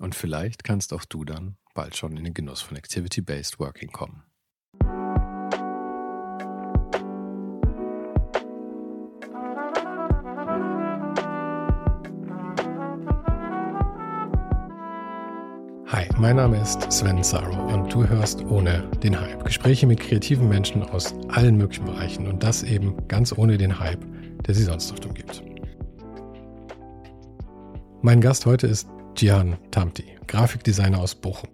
Und vielleicht kannst auch du dann bald schon in den Genuss von Activity-Based Working kommen. Hi, mein Name ist Sven Saro und du hörst ohne den Hype. Gespräche mit kreativen Menschen aus allen möglichen Bereichen und das eben ganz ohne den Hype, der sie sonst oft umgibt. Mein Gast heute ist Gian Tamti, Grafikdesigner aus Bochum.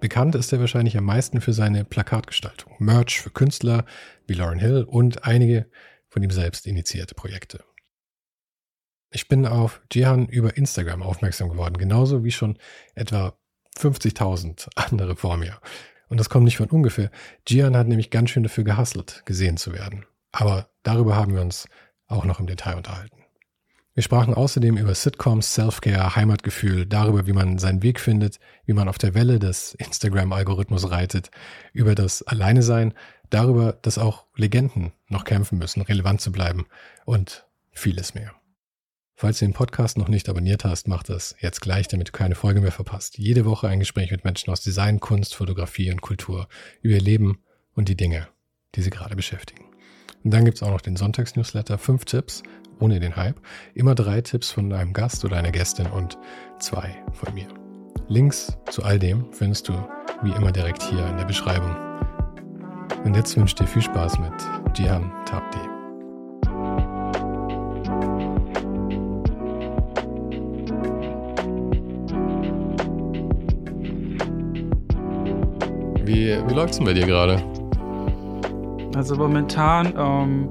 Bekannt ist er wahrscheinlich am meisten für seine Plakatgestaltung, Merch für Künstler wie Lauren Hill und einige von ihm selbst initiierte Projekte. Ich bin auf Jihan über Instagram aufmerksam geworden, genauso wie schon etwa 50.000 andere vor mir. Und das kommt nicht von ungefähr. Gian hat nämlich ganz schön dafür gehustelt, gesehen zu werden. Aber darüber haben wir uns auch noch im Detail unterhalten. Wir sprachen außerdem über Sitcoms, Selfcare, Heimatgefühl, darüber, wie man seinen Weg findet, wie man auf der Welle des Instagram-Algorithmus reitet, über das Alleine sein, darüber, dass auch Legenden noch kämpfen müssen, relevant zu bleiben und vieles mehr. Falls du den Podcast noch nicht abonniert hast, mach das jetzt gleich, damit du keine Folge mehr verpasst. Jede Woche ein Gespräch mit Menschen aus Design, Kunst, Fotografie und Kultur über ihr Leben und die Dinge, die sie gerade beschäftigen. Und dann gibt's auch noch den Sonntagsnewsletter, fünf Tipps ohne den Hype, immer drei Tipps von einem Gast oder einer Gästin und zwei von mir. Links zu all dem findest du wie immer direkt hier in der Beschreibung. Und jetzt wünsche ich dir viel Spaß mit Jihan Tabdi. Wie, wie läuft's denn bei dir gerade? Also momentan ähm,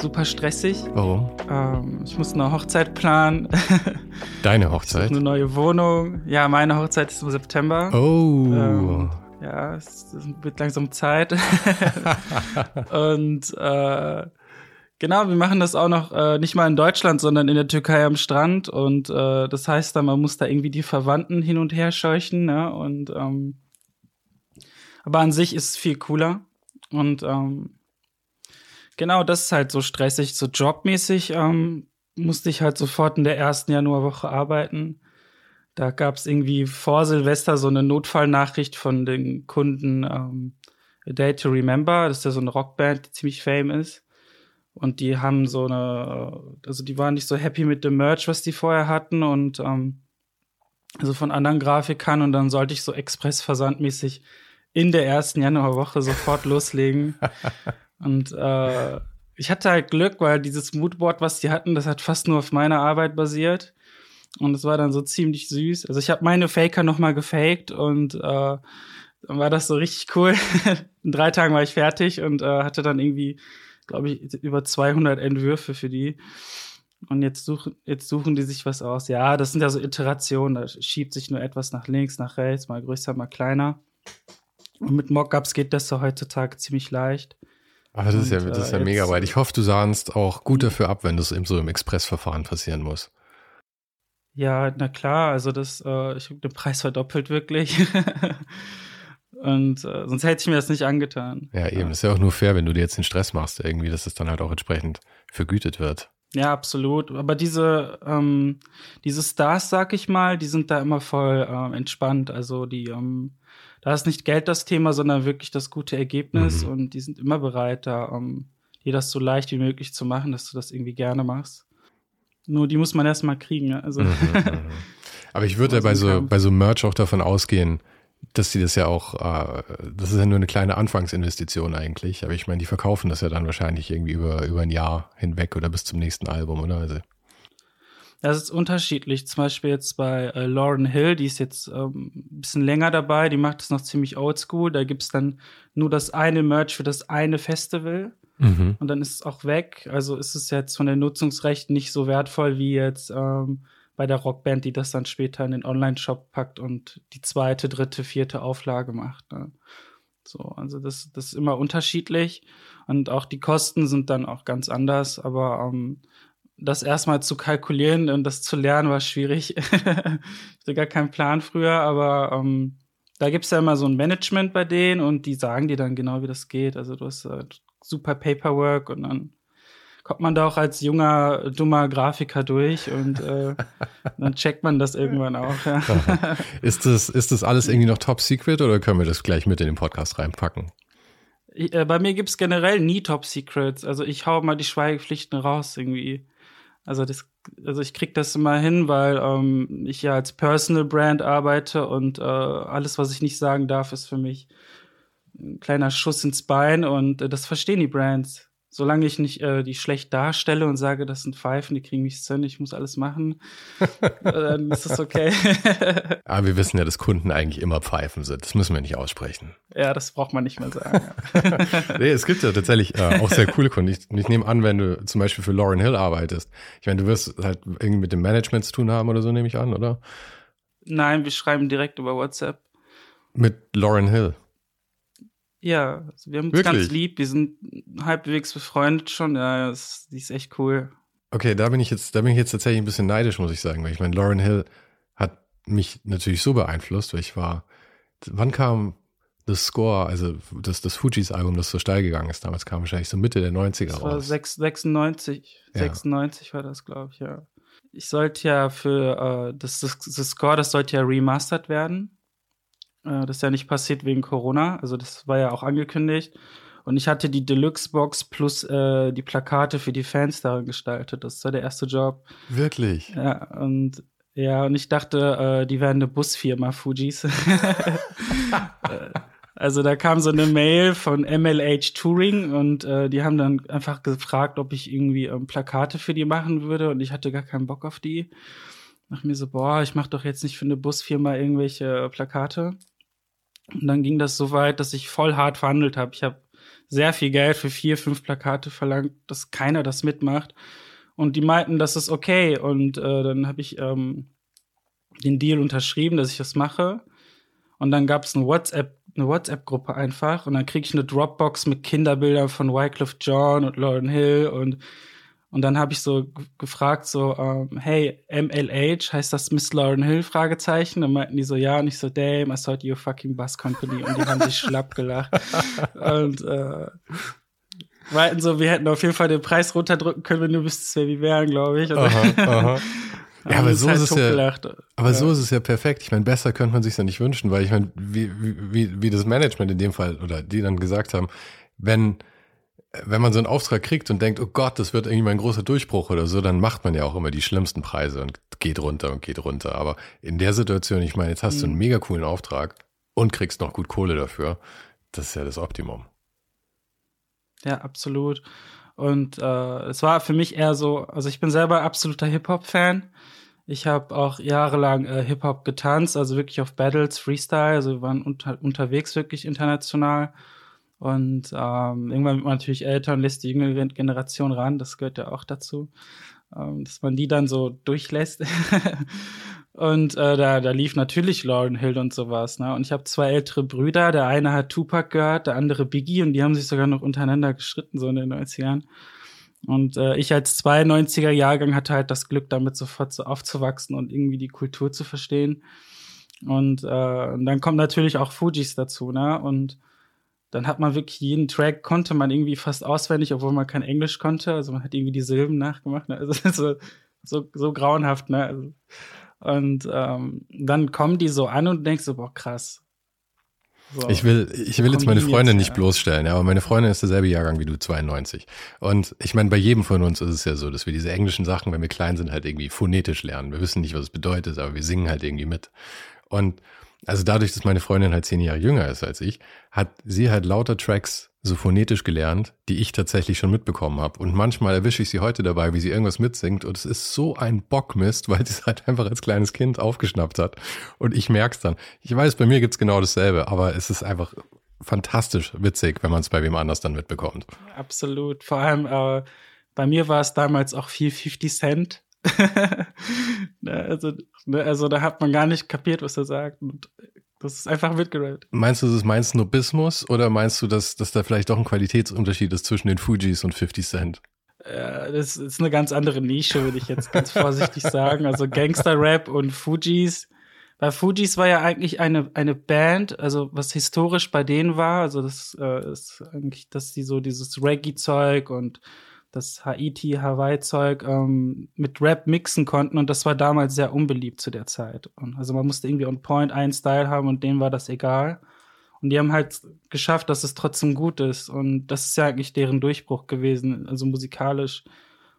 super stressig. Warum? Ähm, ich muss eine Hochzeit planen. Deine Hochzeit? eine neue Wohnung. Ja, meine Hochzeit ist im September. Oh. Ähm, ja, es wird langsam Zeit. Und äh, genau, wir machen das auch noch äh, nicht mal in Deutschland, sondern in der Türkei am Strand. Und äh, das heißt dann, man muss da irgendwie die Verwandten hin und her scheuchen. Ne? Und ähm, aber an sich ist es viel cooler. Und ähm, genau, das ist halt so stressig. So jobmäßig ähm, musste ich halt sofort in der ersten Januarwoche arbeiten. Da gab es irgendwie vor Silvester so eine Notfallnachricht von den Kunden ähm, A Day to Remember. Das ist ja so eine Rockband, die ziemlich fame ist. Und die haben so eine, also die waren nicht so happy mit dem Merch, was die vorher hatten und ähm, also von anderen Grafikern und dann sollte ich so expressversandmäßig in der ersten Januarwoche sofort loslegen. Und äh, ich hatte halt Glück, weil dieses Moodboard, was die hatten, das hat fast nur auf meiner Arbeit basiert. Und es war dann so ziemlich süß. Also ich habe meine Faker noch mal gefaked und äh, dann war das so richtig cool. In drei Tagen war ich fertig und äh, hatte dann irgendwie, glaube ich, über 200 Entwürfe für die. Und jetzt suchen, jetzt suchen die sich was aus. Ja, das sind ja so Iterationen. Da schiebt sich nur etwas nach links, nach rechts, mal größer, mal kleiner. Und mit Mockups geht das so heutzutage ziemlich leicht. Aber das, und, ist ja, das ist ja äh, mega weit. Ich hoffe, du sahnst auch gut dafür ab, wenn das eben so im Expressverfahren passieren muss. Ja, na klar, also das, äh, ich habe den Preis verdoppelt wirklich. und äh, sonst hätte ich mir das nicht angetan. Ja, eben. Ja. Ist ja auch nur fair, wenn du dir jetzt den Stress machst, irgendwie, dass es dann halt auch entsprechend vergütet wird. Ja, absolut. Aber diese, ähm, diese Stars, sag ich mal, die sind da immer voll äh, entspannt. Also die, ähm, da ist nicht Geld das Thema, sondern wirklich das gute Ergebnis mhm. und die sind immer bereit, da um, dir das so leicht wie möglich zu machen, dass du das irgendwie gerne machst. Nur die muss man erstmal kriegen. Ja? Also. Mhm, mhm. Aber ich würde ja bei so, bei so Merch auch davon ausgehen, dass sie das ja auch, äh, das ist ja nur eine kleine Anfangsinvestition eigentlich. Aber ich meine, die verkaufen das ja dann wahrscheinlich irgendwie über, über ein Jahr hinweg oder bis zum nächsten Album, oder? Also. Das ist unterschiedlich. Zum Beispiel jetzt bei äh, Lauren Hill, die ist jetzt ähm, ein bisschen länger dabei, die macht das noch ziemlich oldschool. Da gibt's dann nur das eine Merch für das eine Festival. Mhm. Und dann ist es auch weg. Also ist es jetzt von den Nutzungsrechten nicht so wertvoll wie jetzt ähm, bei der Rockband, die das dann später in den Online-Shop packt und die zweite, dritte, vierte Auflage macht. Ne? So, also das, das ist immer unterschiedlich und auch die Kosten sind dann auch ganz anders, aber ähm, das erstmal zu kalkulieren und das zu lernen war schwierig. ich hatte gar keinen Plan früher, aber ähm, da gibt's ja immer so ein Management bei denen und die sagen dir dann genau, wie das geht. Also du hast äh, super Paperwork und dann kommt man da auch als junger, dummer Grafiker durch und äh, dann checkt man das irgendwann auch. Ja. ist, das, ist das alles irgendwie noch top secret oder können wir das gleich mit in den Podcast reinpacken? Äh, bei mir gibt's generell nie Top Secrets. Also ich hau mal die Schweigepflichten raus irgendwie. Also das, also ich krieg das immer hin, weil ähm, ich ja als Personal Brand arbeite und äh, alles, was ich nicht sagen darf, ist für mich ein kleiner Schuss ins Bein und äh, das verstehen die Brands solange ich nicht äh, die schlecht darstelle und sage, das sind Pfeifen, die kriegen mich hin, ich muss alles machen, äh, dann ist das okay. Aber wir wissen ja, dass Kunden eigentlich immer Pfeifen sind. Das müssen wir nicht aussprechen. Ja, das braucht man nicht mehr sagen. Nee, es gibt ja tatsächlich äh, auch sehr coole Kunden. Ich, ich nehme an, wenn du zum Beispiel für Lauren Hill arbeitest. Ich meine, du wirst halt irgendwie mit dem Management zu tun haben oder so, nehme ich an, oder? Nein, wir schreiben direkt über WhatsApp. Mit Lauren Hill. Ja, also wir haben uns Wirklich? ganz lieb, wir sind halbwegs befreundet schon. Ja, das, die ist echt cool. Okay, da bin ich jetzt, da bin ich jetzt tatsächlich ein bisschen neidisch, muss ich sagen, weil ich meine, Lauren Hill hat mich natürlich so beeinflusst, weil ich war, wann kam The Score, also das, das Fujis Album, das so steil gegangen ist, damals kam wahrscheinlich so Mitte der 90er das war raus. 96, 96 ja. war das, glaube ich, ja. Ich sollte ja für äh, das, das, das Score, das sollte ja remastered werden. Äh, das ist ja nicht passiert wegen Corona. Also das war ja auch angekündigt. Und ich hatte die Deluxe-Box plus äh, die Plakate für die Fans darin gestaltet. Das war der erste Job. Wirklich? Ja, und ja, und ich dachte, äh, die wären eine Busfirma, Fujis. Äh, also da kam so eine Mail von MLH Touring und äh, die haben dann einfach gefragt, ob ich irgendwie ähm, Plakate für die machen würde und ich hatte gar keinen Bock auf die. Nach mir so, boah, ich mach doch jetzt nicht für eine Busfirma irgendwelche Plakate. Und dann ging das so weit, dass ich voll hart verhandelt habe. Ich habe sehr viel Geld für vier, fünf Plakate verlangt, dass keiner das mitmacht. Und die meinten, das ist okay. Und äh, dann habe ich ähm, den Deal unterschrieben, dass ich das mache. Und dann gab es eine WhatsApp, eine WhatsApp-Gruppe einfach. Und dann kriege ich eine Dropbox mit Kinderbildern von Wycliffe John und Lauren Hill und und dann habe ich so gefragt, so, ähm, hey, MLH, heißt das Miss Lauren Hill? Fragezeichen. Dann meinten die so, ja, und ich so, damn, I thought you fucking bus company. Und die haben sich schlapp gelacht. Und äh, meinten so, wir hätten auf jeden Fall den Preis runterdrücken können, wenn du wüsstest, wer wir wären, glaube ich. Also, aha, aha. Ja, aber so halt ist es ja, aber ja. so ist es ja perfekt. Ich meine, besser könnte man sich ja nicht wünschen, weil ich meine, wie, wie, wie das Management in dem Fall oder die dann gesagt haben, wenn wenn man so einen Auftrag kriegt und denkt, oh Gott, das wird irgendwie mein großer Durchbruch oder so, dann macht man ja auch immer die schlimmsten Preise und geht runter und geht runter. Aber in der Situation, ich meine, jetzt hast mhm. du einen mhm. mega coolen Auftrag und kriegst noch gut Kohle dafür. Das ist ja das Optimum. Ja, absolut. Und äh, es war für mich eher so, also ich bin selber absoluter Hip-Hop-Fan. Ich habe auch jahrelang äh, Hip-Hop getanzt, also wirklich auf Battles, Freestyle, also wir waren unter, unterwegs wirklich international. Und ähm, irgendwann wird man natürlich älter und lässt die jüngere Generation ran. Das gehört ja auch dazu, ähm, dass man die dann so durchlässt. und äh, da, da lief natürlich Lauren Hill und sowas. Ne? Und ich habe zwei ältere Brüder. Der eine hat Tupac gehört, der andere Biggie. Und die haben sich sogar noch untereinander geschritten, so in den 90ern. Und äh, ich als 92er Jahrgang hatte halt das Glück, damit sofort so aufzuwachsen und irgendwie die Kultur zu verstehen. Und, äh, und dann kommt natürlich auch Fujis dazu, ne? Und dann hat man wirklich jeden Track konnte man irgendwie fast auswendig, obwohl man kein Englisch konnte. Also man hat irgendwie die Silben nachgemacht. Ne? Also so, so, so grauenhaft, ne? Also, und ähm, dann kommen die so an und denkst so, boah, krass. So, ich will, ich will jetzt meine Freundin nicht bloßstellen, ja, aber meine Freundin ist derselbe Jahrgang wie du, 92. Und ich meine, bei jedem von uns ist es ja so, dass wir diese englischen Sachen, wenn wir klein sind, halt irgendwie phonetisch lernen. Wir wissen nicht, was es bedeutet, aber wir singen halt irgendwie mit. Und also dadurch, dass meine Freundin halt zehn Jahre jünger ist als ich, hat sie halt lauter Tracks so phonetisch gelernt, die ich tatsächlich schon mitbekommen habe. Und manchmal erwische ich sie heute dabei, wie sie irgendwas mitsingt. Und es ist so ein Bockmist, weil sie es halt einfach als kleines Kind aufgeschnappt hat. Und ich merke es dann. Ich weiß, bei mir gibt's genau dasselbe, aber es ist einfach fantastisch witzig, wenn man es bei wem anders dann mitbekommt. Absolut. Vor allem äh, bei mir war es damals auch viel 50 Cent. Also, ne, also da hat man gar nicht kapiert, was er sagt. Und das ist einfach mitgerappt. Meinst du, das ist mein Snobismus oder meinst du, dass, dass da vielleicht doch ein Qualitätsunterschied ist zwischen den Fujis und 50 Cent? Äh, das ist eine ganz andere Nische, würde ich jetzt ganz vorsichtig sagen. Also Gangster-Rap und Fujis. Bei Fujis war ja eigentlich eine, eine Band, also was historisch bei denen war, also das äh, ist eigentlich, dass die so dieses Reggae-Zeug und das Haiti-Hawaii-Zeug ähm, mit Rap mixen konnten und das war damals sehr unbeliebt zu der Zeit. Und also man musste irgendwie on point einen Style haben und denen war das egal. Und die haben halt geschafft, dass es trotzdem gut ist. Und das ist ja eigentlich deren Durchbruch gewesen, also musikalisch.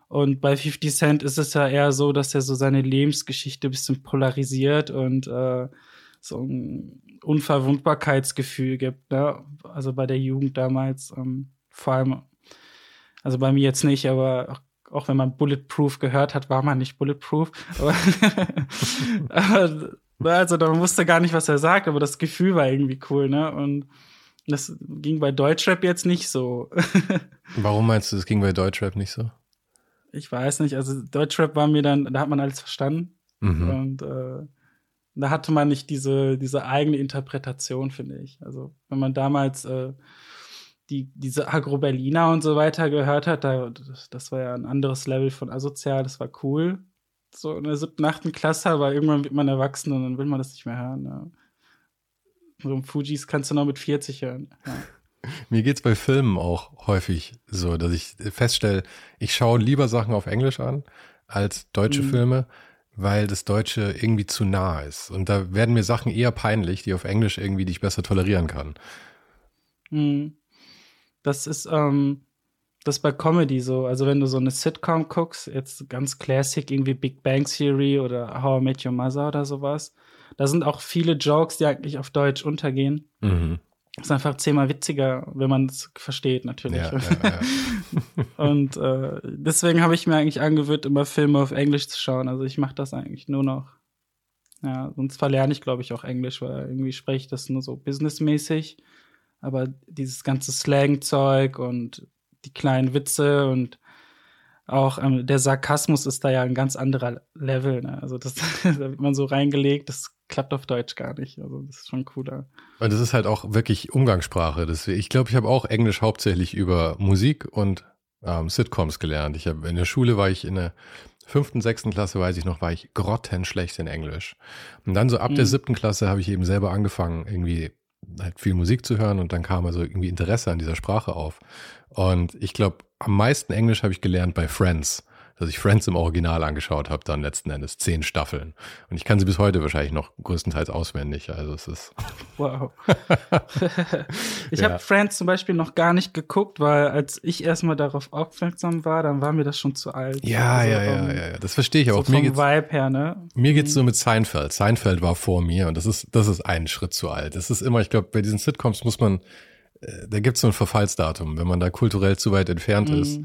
Und bei 50 Cent ist es ja eher so, dass er so seine Lebensgeschichte ein bisschen polarisiert und äh, so ein Unverwundbarkeitsgefühl gibt. Ne? Also bei der Jugend damals, ähm, vor allem also bei mir jetzt nicht, aber auch wenn man Bulletproof gehört hat, war man nicht Bulletproof. aber, also man wusste gar nicht, was er sagt, aber das Gefühl war irgendwie cool, ne? Und das ging bei Deutschrap jetzt nicht so. Warum meinst du, das ging bei Deutschrap nicht so? Ich weiß nicht. Also Deutschrap war mir dann, da hat man alles verstanden. Mhm. Und äh, da hatte man nicht diese, diese eigene Interpretation, finde ich. Also wenn man damals äh, die, diese Agro-Berliner und so weiter gehört hat, da, das war ja ein anderes Level von asozial, das war cool. So in der siebten, achten Klasse, aber irgendwann wird man erwachsen und dann will man das nicht mehr hören. Ja. So ein Fujis kannst du noch mit 40 hören. Ja. Mir geht's bei Filmen auch häufig so, dass ich feststelle, ich schaue lieber Sachen auf Englisch an als deutsche mhm. Filme, weil das Deutsche irgendwie zu nah ist. Und da werden mir Sachen eher peinlich, die auf Englisch irgendwie, die ich besser tolerieren kann. Mhm. Das ist, ähm, das bei Comedy so. Also wenn du so eine Sitcom guckst, jetzt ganz classic, irgendwie Big Bang Theory oder How I Met Your Mother oder sowas, da sind auch viele Jokes, die eigentlich auf Deutsch untergehen. Mhm. ist einfach zehnmal witziger, wenn man es versteht, natürlich. Ja, ja, ja. Und äh, deswegen habe ich mir eigentlich angewöhnt, immer Filme auf Englisch zu schauen. Also ich mache das eigentlich nur noch. Ja, sonst verlerne ich, glaube ich, auch Englisch, weil irgendwie spreche ich das nur so businessmäßig aber dieses ganze Slang-Zeug und die kleinen Witze und auch ähm, der Sarkasmus ist da ja ein ganz anderer Level. Ne? Also das, da wird man so reingelegt, das klappt auf Deutsch gar nicht. Also das ist schon cooler. Und das ist halt auch wirklich Umgangssprache. Das, ich glaube, ich habe auch Englisch hauptsächlich über Musik und ähm, Sitcoms gelernt. Ich habe in der Schule war ich in der fünften, sechsten Klasse, weiß ich noch, war ich grottenschlecht in Englisch. Und dann so ab mhm. der siebten Klasse habe ich eben selber angefangen, irgendwie halt viel Musik zu hören und dann kam also irgendwie Interesse an dieser Sprache auf. Und ich glaube, am meisten Englisch habe ich gelernt bei Friends dass ich Friends im Original angeschaut habe, dann letzten Endes zehn Staffeln. Und ich kann sie bis heute wahrscheinlich noch größtenteils auswendig. Also es ist. Wow. ich ja. habe Friends zum Beispiel noch gar nicht geguckt, weil als ich erstmal darauf aufmerksam war, dann war mir das schon zu alt. Ja, also, ja, ja, um, ja, ja. Das verstehe ich so auch. Mir geht's, Vibe her, ne? Mir geht's so mhm. mit Seinfeld. Seinfeld war vor mir und das ist, das ist einen Schritt zu alt. Das ist immer, ich glaube, bei diesen Sitcoms muss man, äh, da gibt's so ein Verfallsdatum. Wenn man da kulturell zu weit entfernt mhm. ist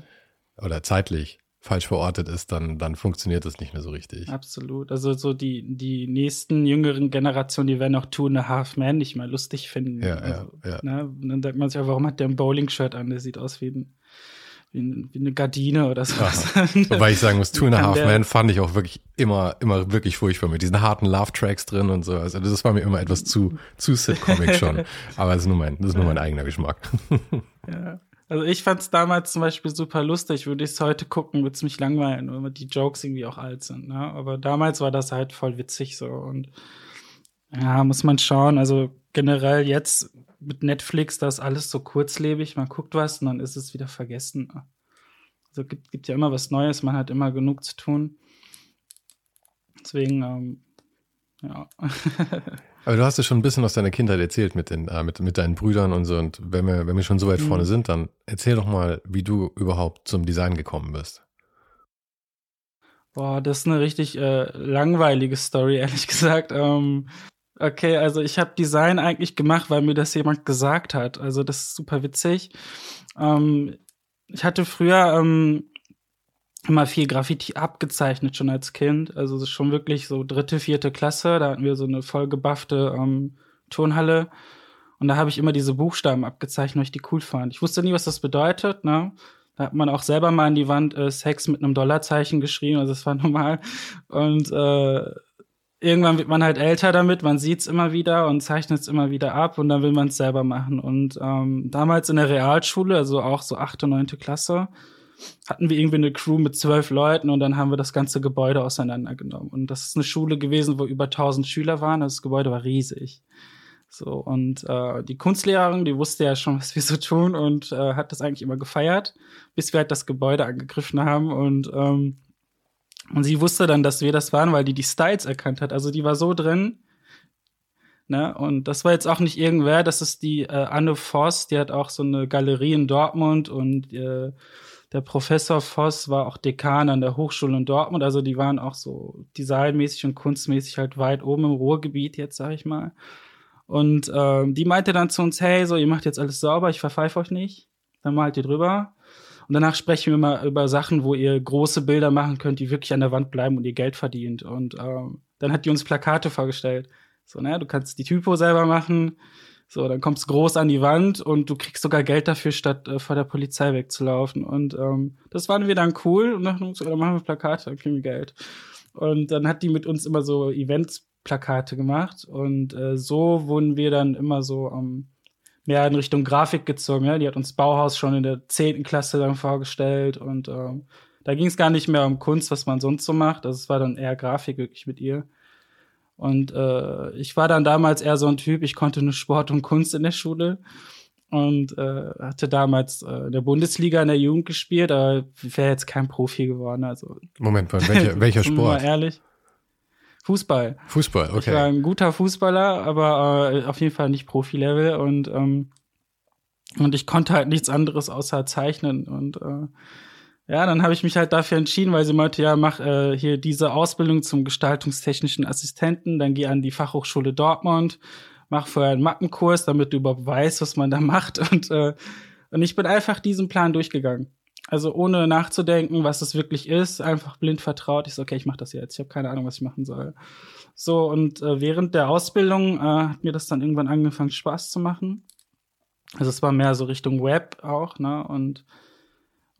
oder zeitlich, falsch verortet ist, dann, dann funktioniert das nicht mehr so richtig. Absolut. Also so die, die nächsten jüngeren Generationen, die werden auch Two and a Half Men nicht mehr lustig finden. Ja, also, ja, ja. Ne? Dann denkt man sich, warum hat der ein Bowling-Shirt an? Der sieht aus wie, ein, wie, ein, wie eine Gardine oder sowas. Wobei ich sagen muss, Two and a Half Men fand ich auch wirklich immer, immer wirklich furchtbar mit diesen harten Love-Tracks drin und so. Also das war mir immer etwas zu, zu Sitcomic schon. Aber das ist nur mein, das ist nur mein eigener Geschmack. ja. Also ich fand es damals zum Beispiel super lustig. Würde ich es heute gucken, würde es mich langweilen, weil die Jokes irgendwie auch alt sind. Ne? Aber damals war das halt voll witzig so. Und ja, muss man schauen. Also generell jetzt mit Netflix, da ist alles so kurzlebig. Man guckt was und dann ist es wieder vergessen. Also gibt, gibt ja immer was Neues, man hat immer genug zu tun. Deswegen, ähm, ja. Aber du hast ja schon ein bisschen aus deiner Kindheit erzählt mit, den, äh, mit, mit deinen Brüdern und so. Und wenn wir, wenn wir schon so weit mhm. vorne sind, dann erzähl doch mal, wie du überhaupt zum Design gekommen bist. Boah, das ist eine richtig äh, langweilige Story, ehrlich gesagt. Ähm, okay, also ich habe Design eigentlich gemacht, weil mir das jemand gesagt hat. Also das ist super witzig. Ähm, ich hatte früher ähm, immer viel Graffiti abgezeichnet schon als Kind. Also das ist schon wirklich so dritte, vierte Klasse. Da hatten wir so eine vollgebaffte ähm, Turnhalle. Und da habe ich immer diese Buchstaben abgezeichnet, weil ich die cool fand. Ich wusste nie, was das bedeutet, ne? Da hat man auch selber mal an die Wand äh, Sex mit einem Dollarzeichen geschrieben, also das war normal. Und äh, irgendwann wird man halt älter damit, man sieht's immer wieder und zeichnet es immer wieder ab und dann will man es selber machen. Und ähm, damals in der Realschule, also auch so achte, neunte Klasse, hatten wir irgendwie eine Crew mit zwölf Leuten und dann haben wir das ganze Gebäude auseinandergenommen. Und das ist eine Schule gewesen, wo über tausend Schüler waren. Das Gebäude war riesig. So, und äh, die Kunstlehrerin, die wusste ja schon, was wir so tun und äh, hat das eigentlich immer gefeiert, bis wir halt das Gebäude angegriffen haben. Und, ähm, und sie wusste dann, dass wir das waren, weil die die Styles erkannt hat. Also die war so drin. Ne? Und das war jetzt auch nicht irgendwer, das ist die äh, Anne Voss, die hat auch so eine Galerie in Dortmund und äh, der Professor Voss war auch Dekan an der Hochschule in Dortmund, also die waren auch so designmäßig und kunstmäßig halt weit oben im Ruhrgebiet jetzt, sag ich mal. Und äh, die meinte dann zu uns, hey, so, ihr macht jetzt alles sauber, ich verpfeife euch nicht. Dann malt ihr drüber. Und danach sprechen wir mal über Sachen, wo ihr große Bilder machen könnt, die wirklich an der Wand bleiben und ihr Geld verdient. Und äh, dann hat die uns Plakate vorgestellt. So, ne, du kannst die Typo selber machen, so, dann kommst du groß an die Wand und du kriegst sogar Geld dafür, statt äh, vor der Polizei wegzulaufen. Und ähm, das waren wir dann cool und dann, dann machen wir Plakate, dann kriegen wir Geld. Und dann hat die mit uns immer so Events-Plakate gemacht und äh, so wurden wir dann immer so ähm, mehr in Richtung Grafik gezogen. Ja? Die hat uns Bauhaus schon in der zehnten Klasse dann vorgestellt und ähm, da ging es gar nicht mehr um Kunst, was man sonst so macht. Also es war dann eher Grafik wirklich mit ihr. Und äh, ich war dann damals eher so ein Typ, ich konnte nur Sport und Kunst in der Schule und äh, hatte damals äh, in der Bundesliga in der Jugend gespielt, aber wäre jetzt kein Profi geworden. Also Moment mal, welcher, welcher Sport? Mal ehrlich. Fußball. Fußball, okay. Ich war ein guter Fußballer, aber äh, auf jeden Fall nicht Profi-Level und ähm, und ich konnte halt nichts anderes außer zeichnen und äh, ja, dann habe ich mich halt dafür entschieden, weil sie meinte, ja, mach äh, hier diese Ausbildung zum gestaltungstechnischen Assistenten, dann geh an die Fachhochschule Dortmund, mach vorher einen Mappenkurs, damit du überhaupt weißt, was man da macht. Und, äh, und ich bin einfach diesen Plan durchgegangen. Also ohne nachzudenken, was es wirklich ist, einfach blind vertraut. Ich so, okay, ich mache das jetzt. Ich habe keine Ahnung, was ich machen soll. So, und äh, während der Ausbildung äh, hat mir das dann irgendwann angefangen, Spaß zu machen. Also es war mehr so Richtung Web auch, ne? Und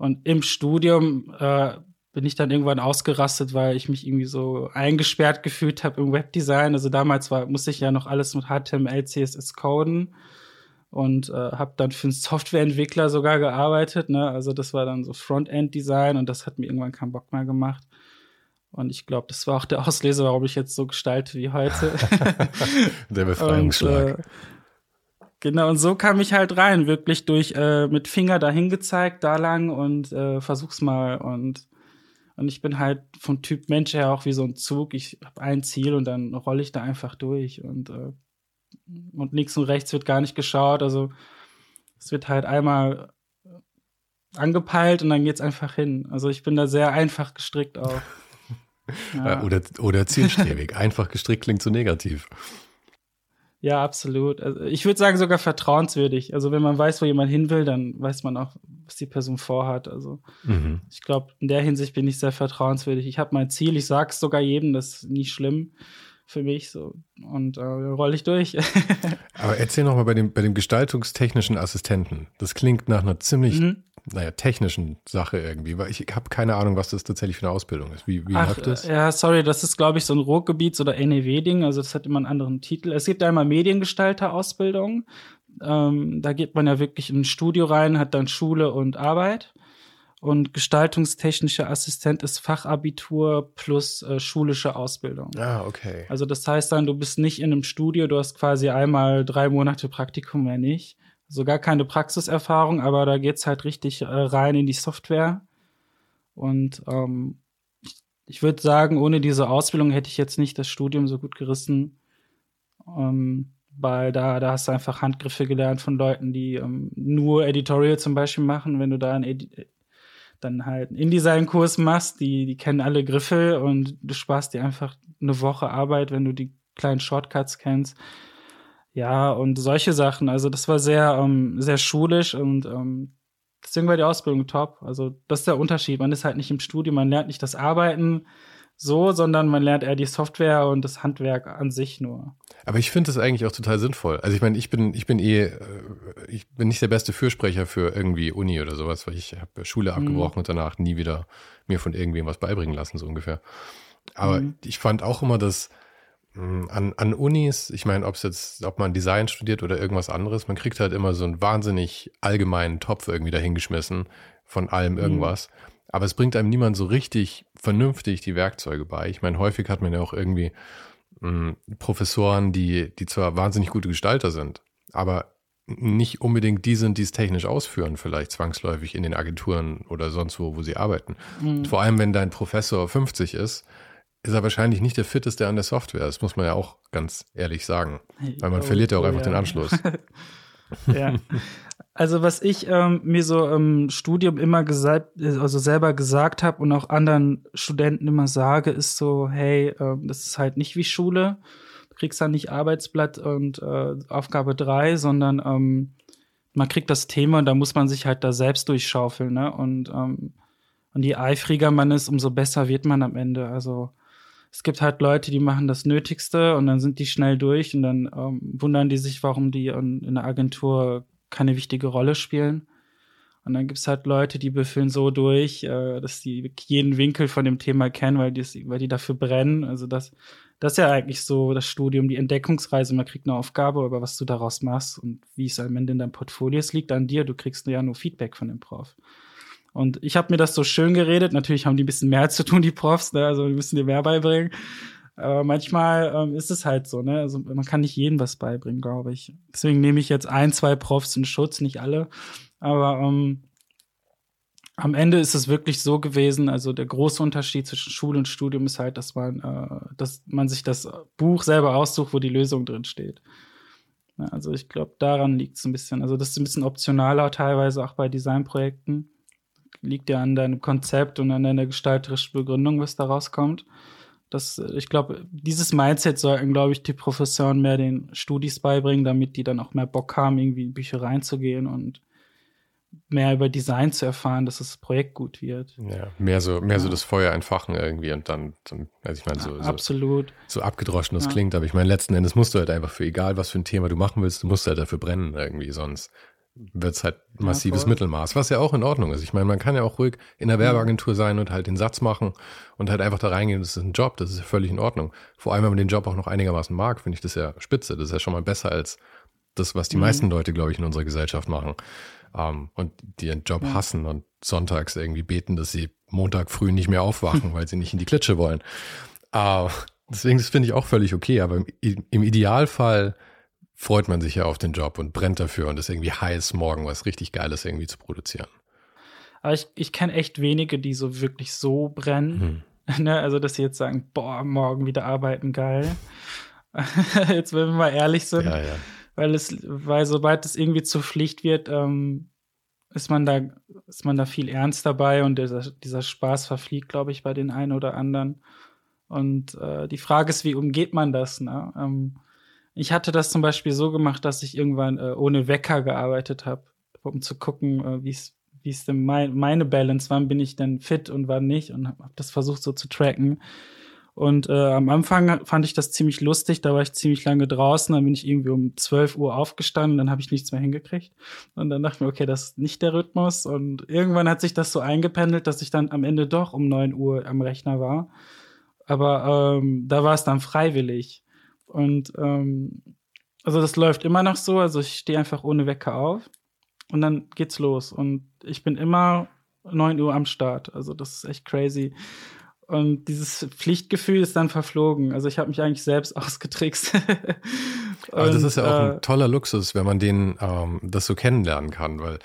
und im Studium äh, bin ich dann irgendwann ausgerastet, weil ich mich irgendwie so eingesperrt gefühlt habe im Webdesign. Also damals war, musste ich ja noch alles mit HTML, CSS coden und äh, habe dann für einen Softwareentwickler sogar gearbeitet. Ne? Also das war dann so Frontend-Design und das hat mir irgendwann keinen Bock mehr gemacht. Und ich glaube, das war auch der Auslöser, warum ich jetzt so gestalte wie heute. der Befreiungsschlag. Und, äh, Genau, und so kam ich halt rein, wirklich durch äh, mit Finger dahin gezeigt, da lang und äh, versuch's mal. Und, und ich bin halt vom Typ Mensch her auch wie so ein Zug. Ich habe ein Ziel und dann rolle ich da einfach durch. Und, äh, und links und rechts wird gar nicht geschaut. Also es wird halt einmal angepeilt und dann geht's einfach hin. Also ich bin da sehr einfach gestrickt auch. Ja. Oder, oder zielstrebig. einfach gestrickt klingt so negativ. Ja, absolut. Also ich würde sagen sogar vertrauenswürdig. Also wenn man weiß, wo jemand hin will, dann weiß man auch, was die Person vorhat. Also mhm. ich glaube, in der Hinsicht bin ich sehr vertrauenswürdig. Ich habe mein Ziel, ich sage es sogar jedem, das ist nie schlimm für mich so und äh, rolle ich durch. Aber erzähl noch mal bei dem bei dem gestaltungstechnischen Assistenten. Das klingt nach einer ziemlich mhm naja, technischen Sache irgendwie, weil ich habe keine Ahnung, was das tatsächlich für eine Ausbildung ist. Wie, wie Ach, läuft das? Ja, sorry, das ist, glaube ich, so ein Ruhrgebiets- oder NEW-Ding, also das hat immer einen anderen Titel. Es gibt einmal Mediengestalter-Ausbildung. Ähm, da geht man ja wirklich in ein Studio rein, hat dann Schule und Arbeit. Und gestaltungstechnischer Assistent ist Fachabitur plus äh, schulische Ausbildung. Ah, okay. Also das heißt dann, du bist nicht in einem Studio, du hast quasi einmal drei Monate Praktikum mehr nicht so gar keine Praxiserfahrung, aber da geht's halt richtig äh, rein in die Software. Und ähm, ich, ich würde sagen, ohne diese Ausbildung hätte ich jetzt nicht das Studium so gut gerissen. Ähm, weil da, da hast du einfach Handgriffe gelernt von Leuten, die ähm, nur Editorial zum Beispiel machen. Wenn du da ein Edi dann halt einen InDesign-Kurs machst, die, die kennen alle Griffe und du sparst dir einfach eine Woche Arbeit, wenn du die kleinen Shortcuts kennst. Ja, und solche Sachen. Also das war sehr, ähm, sehr schulisch und ähm, deswegen war die Ausbildung top. Also das ist der Unterschied. Man ist halt nicht im Studium, man lernt nicht das Arbeiten so, sondern man lernt eher die Software und das Handwerk an sich nur. Aber ich finde das eigentlich auch total sinnvoll. Also ich meine, ich bin, ich bin eh, äh, ich bin nicht der beste Fürsprecher für irgendwie Uni oder sowas, weil ich habe Schule mhm. abgebrochen mhm. und danach nie wieder mir von irgendwem was beibringen lassen, so ungefähr. Aber mhm. ich fand auch immer, dass hm, an, an Unis, ich meine, ob es jetzt, ob man Design studiert oder irgendwas anderes, man kriegt halt immer so einen wahnsinnig allgemeinen Topf irgendwie dahingeschmissen von allem mhm. irgendwas. Mhm. Aber es bringt einem niemand so richtig vernünftig die Werkzeuge bei. Ich meine, häufig hat man ja auch irgendwie mh, hm, Professoren, die, die zwar wahnsinnig gute Gestalter sind, aber nicht unbedingt die sind, die es technisch ausführen, vielleicht zwangsläufig in den Agenturen oder sonst wo, wo sie arbeiten. Mhm. Vor allem, wenn dein Professor 50 ist, ist er wahrscheinlich nicht der fitteste an der Software. Das muss man ja auch ganz ehrlich sagen. Weil man oh, verliert ja auch oh, einfach ja. den Anschluss. ja. Also was ich ähm, mir so im Studium immer gesagt, also selber gesagt habe und auch anderen Studenten immer sage, ist so, hey, ähm, das ist halt nicht wie Schule. Du kriegst dann nicht Arbeitsblatt und äh, Aufgabe drei, sondern ähm, man kriegt das Thema und da muss man sich halt da selbst durchschaufeln, ne? Und ähm, und je eifriger man ist, umso besser wird man am Ende. Also es gibt halt Leute, die machen das Nötigste und dann sind die schnell durch und dann ähm, wundern die sich, warum die in, in der Agentur keine wichtige Rolle spielen. Und dann gibt's halt Leute, die befüllen so durch, äh, dass die jeden Winkel von dem Thema kennen, weil die, weil die dafür brennen. Also das, das ist ja eigentlich so das Studium, die Entdeckungsreise. Man kriegt eine Aufgabe, aber was du daraus machst und wie es am Ende in deinem Portfolio ist, liegt an dir. Du kriegst ja nur Feedback von dem Prof. Und ich habe mir das so schön geredet. Natürlich haben die ein bisschen mehr zu tun, die Profs, ne? also die müssen dir mehr beibringen. Aber manchmal ähm, ist es halt so, ne? Also man kann nicht jedem was beibringen, glaube ich. Deswegen nehme ich jetzt ein, zwei Profs in Schutz, nicht alle. Aber ähm, am Ende ist es wirklich so gewesen, also der große Unterschied zwischen Schule und Studium ist halt, dass man, äh, dass man sich das Buch selber aussucht, wo die Lösung drin steht. Ja, also ich glaube, daran liegt es ein bisschen. Also das ist ein bisschen optionaler teilweise auch bei Designprojekten. Liegt ja an deinem Konzept und an deiner gestalterischen Begründung, was da rauskommt. Das, ich glaube, dieses Mindset sollten, glaube ich, die Professoren mehr den Studis beibringen, damit die dann auch mehr Bock haben, irgendwie in Büchereien zu gehen und mehr über Design zu erfahren, dass das Projekt gut wird. Ja, mehr so, mehr ja. so das Feuer entfachen irgendwie und dann, dann also ich meine, so, ja, absolut. so, so abgedroschen das ja. klingt, aber ich meine, letzten Endes musst du halt einfach für egal, was für ein Thema du machen willst, du musst halt dafür brennen irgendwie, sonst wird es halt massives ja, Mittelmaß, was ja auch in Ordnung ist. Ich meine, man kann ja auch ruhig in der Werbeagentur sein und halt den Satz machen und halt einfach da reingehen, das ist ein Job, das ist ja völlig in Ordnung. Vor allem, wenn man den Job auch noch einigermaßen mag, finde ich das ja spitze. Das ist ja schon mal besser als das, was die mhm. meisten Leute, glaube ich, in unserer Gesellschaft machen. Um, ähm, und die ihren Job ja. hassen und sonntags irgendwie beten, dass sie Montag früh nicht mehr aufwachen, weil sie nicht in die Klitsche wollen. Uh, deswegen, das finde ich auch völlig okay, aber im, im Idealfall freut man sich ja auf den Job und brennt dafür und ist irgendwie heiß, morgen was richtig Geiles irgendwie zu produzieren. Aber ich, ich kenne echt wenige, die so wirklich so brennen. Hm. ne? Also, dass sie jetzt sagen, boah, morgen wieder arbeiten, geil. jetzt, wenn wir mal ehrlich sind. Ja, ja. Weil es, weil sobald es irgendwie zur Pflicht wird, ähm, ist man da, ist man da viel ernst dabei und dieser, dieser Spaß verfliegt, glaube ich, bei den einen oder anderen. Und äh, die Frage ist, wie umgeht man das? Ne? Ähm, ich hatte das zum Beispiel so gemacht, dass ich irgendwann äh, ohne Wecker gearbeitet habe, um zu gucken, äh, wie es ist denn mein, meine Balance, wann bin ich denn fit und wann nicht und habe das versucht so zu tracken. Und äh, am Anfang fand ich das ziemlich lustig, da war ich ziemlich lange draußen, dann bin ich irgendwie um 12 Uhr aufgestanden, dann habe ich nichts mehr hingekriegt. Und dann dachte ich mir, okay, das ist nicht der Rhythmus. Und irgendwann hat sich das so eingependelt, dass ich dann am Ende doch um 9 Uhr am Rechner war. Aber ähm, da war es dann freiwillig. Und ähm, also das läuft immer noch so. Also ich stehe einfach ohne Wecker auf und dann geht's los. Und ich bin immer 9 Uhr am Start. Also das ist echt crazy. Und dieses Pflichtgefühl ist dann verflogen. Also ich habe mich eigentlich selbst ausgetrickst. Aber das ist ja auch äh, ein toller Luxus, wenn man den ähm, das so kennenlernen kann, weil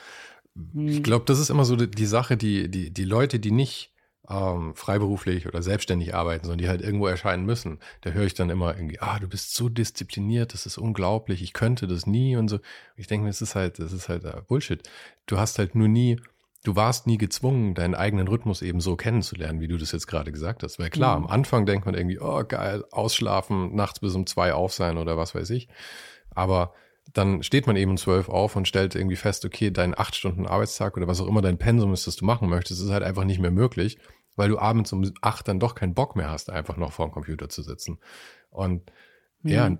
ich hm. glaube, das ist immer so die, die Sache, die, die, die Leute, die nicht ähm, freiberuflich oder selbstständig arbeiten, sondern die halt irgendwo erscheinen müssen, da höre ich dann immer irgendwie, ah, du bist so diszipliniert, das ist unglaublich, ich könnte das nie und so. Ich denke, das ist halt, das ist halt uh, Bullshit. Du hast halt nur nie, du warst nie gezwungen, deinen eigenen Rhythmus eben so kennenzulernen, wie du das jetzt gerade gesagt hast. Weil klar, mhm. am Anfang denkt man irgendwie, oh geil, ausschlafen, nachts bis um zwei auf sein oder was weiß ich. Aber dann steht man eben um zwölf auf und stellt irgendwie fest, okay, dein acht Stunden Arbeitstag oder was auch immer dein Pensum ist, das du machen möchtest, ist halt einfach nicht mehr möglich, weil du abends um acht dann doch keinen Bock mehr hast, einfach noch vor dem Computer zu sitzen. Und mhm. ja,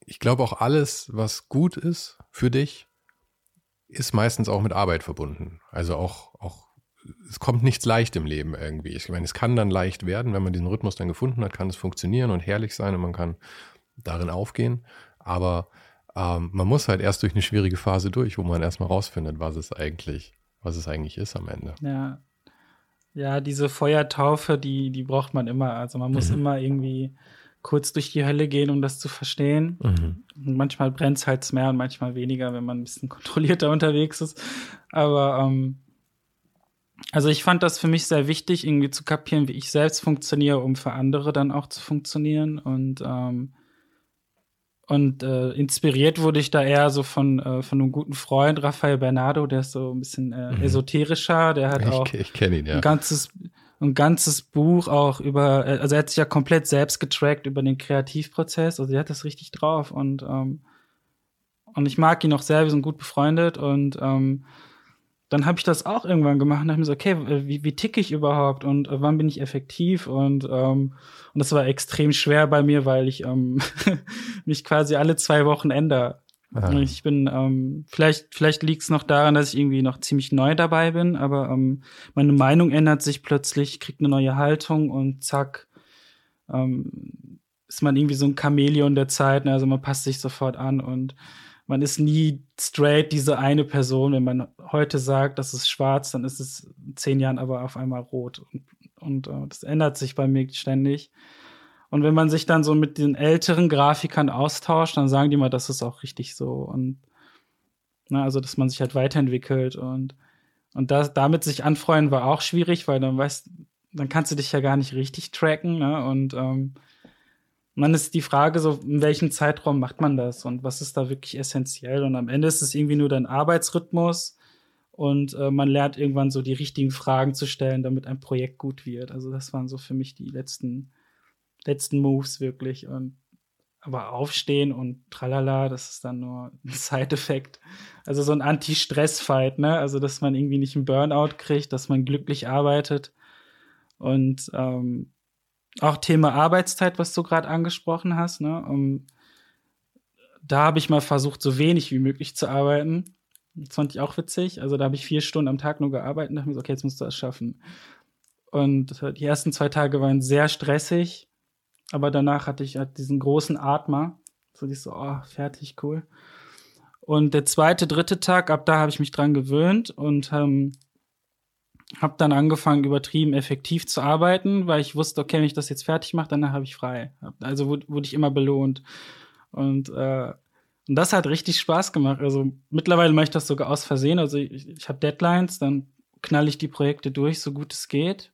ich glaube auch alles, was gut ist für dich, ist meistens auch mit Arbeit verbunden. Also auch, auch, es kommt nichts leicht im Leben irgendwie. Ich meine, es kann dann leicht werden, wenn man diesen Rhythmus dann gefunden hat, kann es funktionieren und herrlich sein und man kann darin aufgehen. Aber ähm, man muss halt erst durch eine schwierige Phase durch, wo man erstmal rausfindet, was es eigentlich, was es eigentlich ist am Ende. Ja. Ja, diese Feuertaufe, die, die braucht man immer. Also man muss mhm. immer irgendwie kurz durch die Hölle gehen, um das zu verstehen. Mhm. Und manchmal brennt es halt mehr und manchmal weniger, wenn man ein bisschen kontrollierter unterwegs ist. Aber ähm, also ich fand das für mich sehr wichtig, irgendwie zu kapieren, wie ich selbst funktioniere, um für andere dann auch zu funktionieren. Und ähm, und äh, inspiriert wurde ich da eher so von, äh, von einem guten Freund, Rafael Bernardo, der ist so ein bisschen äh, mhm. esoterischer, der hat ich, auch ich ihn, ja. ein ganzes ein ganzes Buch auch über, äh, also er hat sich ja komplett selbst getrackt über den Kreativprozess, also er hat das richtig drauf und ähm, und ich mag ihn auch sehr, wir sind gut befreundet und ähm, dann habe ich das auch irgendwann gemacht und habe mir so, okay, wie, wie ticke ich überhaupt und äh, wann bin ich effektiv und ähm, und das war extrem schwer bei mir, weil ich ähm, mich quasi alle zwei Wochen ändere. Ah. Ich bin, ähm, vielleicht, vielleicht liegt es noch daran, dass ich irgendwie noch ziemlich neu dabei bin, aber ähm, meine Meinung ändert sich plötzlich, kriegt eine neue Haltung und zack, ähm, ist man irgendwie so ein Chamäleon der Zeit. Ne? Also man passt sich sofort an und man ist nie straight diese eine Person. Wenn man heute sagt, das ist schwarz, dann ist es in zehn Jahren aber auf einmal rot. Und, und uh, das ändert sich bei mir ständig. Und wenn man sich dann so mit den älteren Grafikern austauscht, dann sagen die mal, das ist auch richtig so. Und na, ne, also, dass man sich halt weiterentwickelt und und das, damit sich anfreuen war auch schwierig, weil dann weißt, dann kannst du dich ja gar nicht richtig tracken. Ne? Und ähm, dann ist die Frage so, in welchem Zeitraum macht man das und was ist da wirklich essentiell? Und am Ende ist es irgendwie nur dein Arbeitsrhythmus und äh, man lernt irgendwann so die richtigen Fragen zu stellen, damit ein Projekt gut wird. Also das waren so für mich die letzten, letzten Moves wirklich. Und aber aufstehen und tralala, das ist dann nur ein Side-Effekt. Also so ein Anti-Stress-Fight, ne? Also dass man irgendwie nicht einen Burnout kriegt, dass man glücklich arbeitet. Und ähm, auch Thema Arbeitszeit, was du gerade angesprochen hast. Ne? Um, da habe ich mal versucht, so wenig wie möglich zu arbeiten. Das fand ich auch witzig. Also da habe ich vier Stunden am Tag nur gearbeitet und dachte mir so, okay, jetzt musst du das schaffen. Und die ersten zwei Tage waren sehr stressig, aber danach hatte ich halt diesen großen Atmer. So ich so, oh, fertig, cool. Und der zweite, dritte Tag, ab da habe ich mich dran gewöhnt und ähm, habe dann angefangen, übertrieben effektiv zu arbeiten, weil ich wusste, okay, wenn ich das jetzt fertig mache, danach habe ich frei. Also wurde, wurde ich immer belohnt. Und, äh, und das hat richtig Spaß gemacht. Also mittlerweile mache ich das sogar aus Versehen. Also ich, ich habe Deadlines, dann knall ich die Projekte durch, so gut es geht.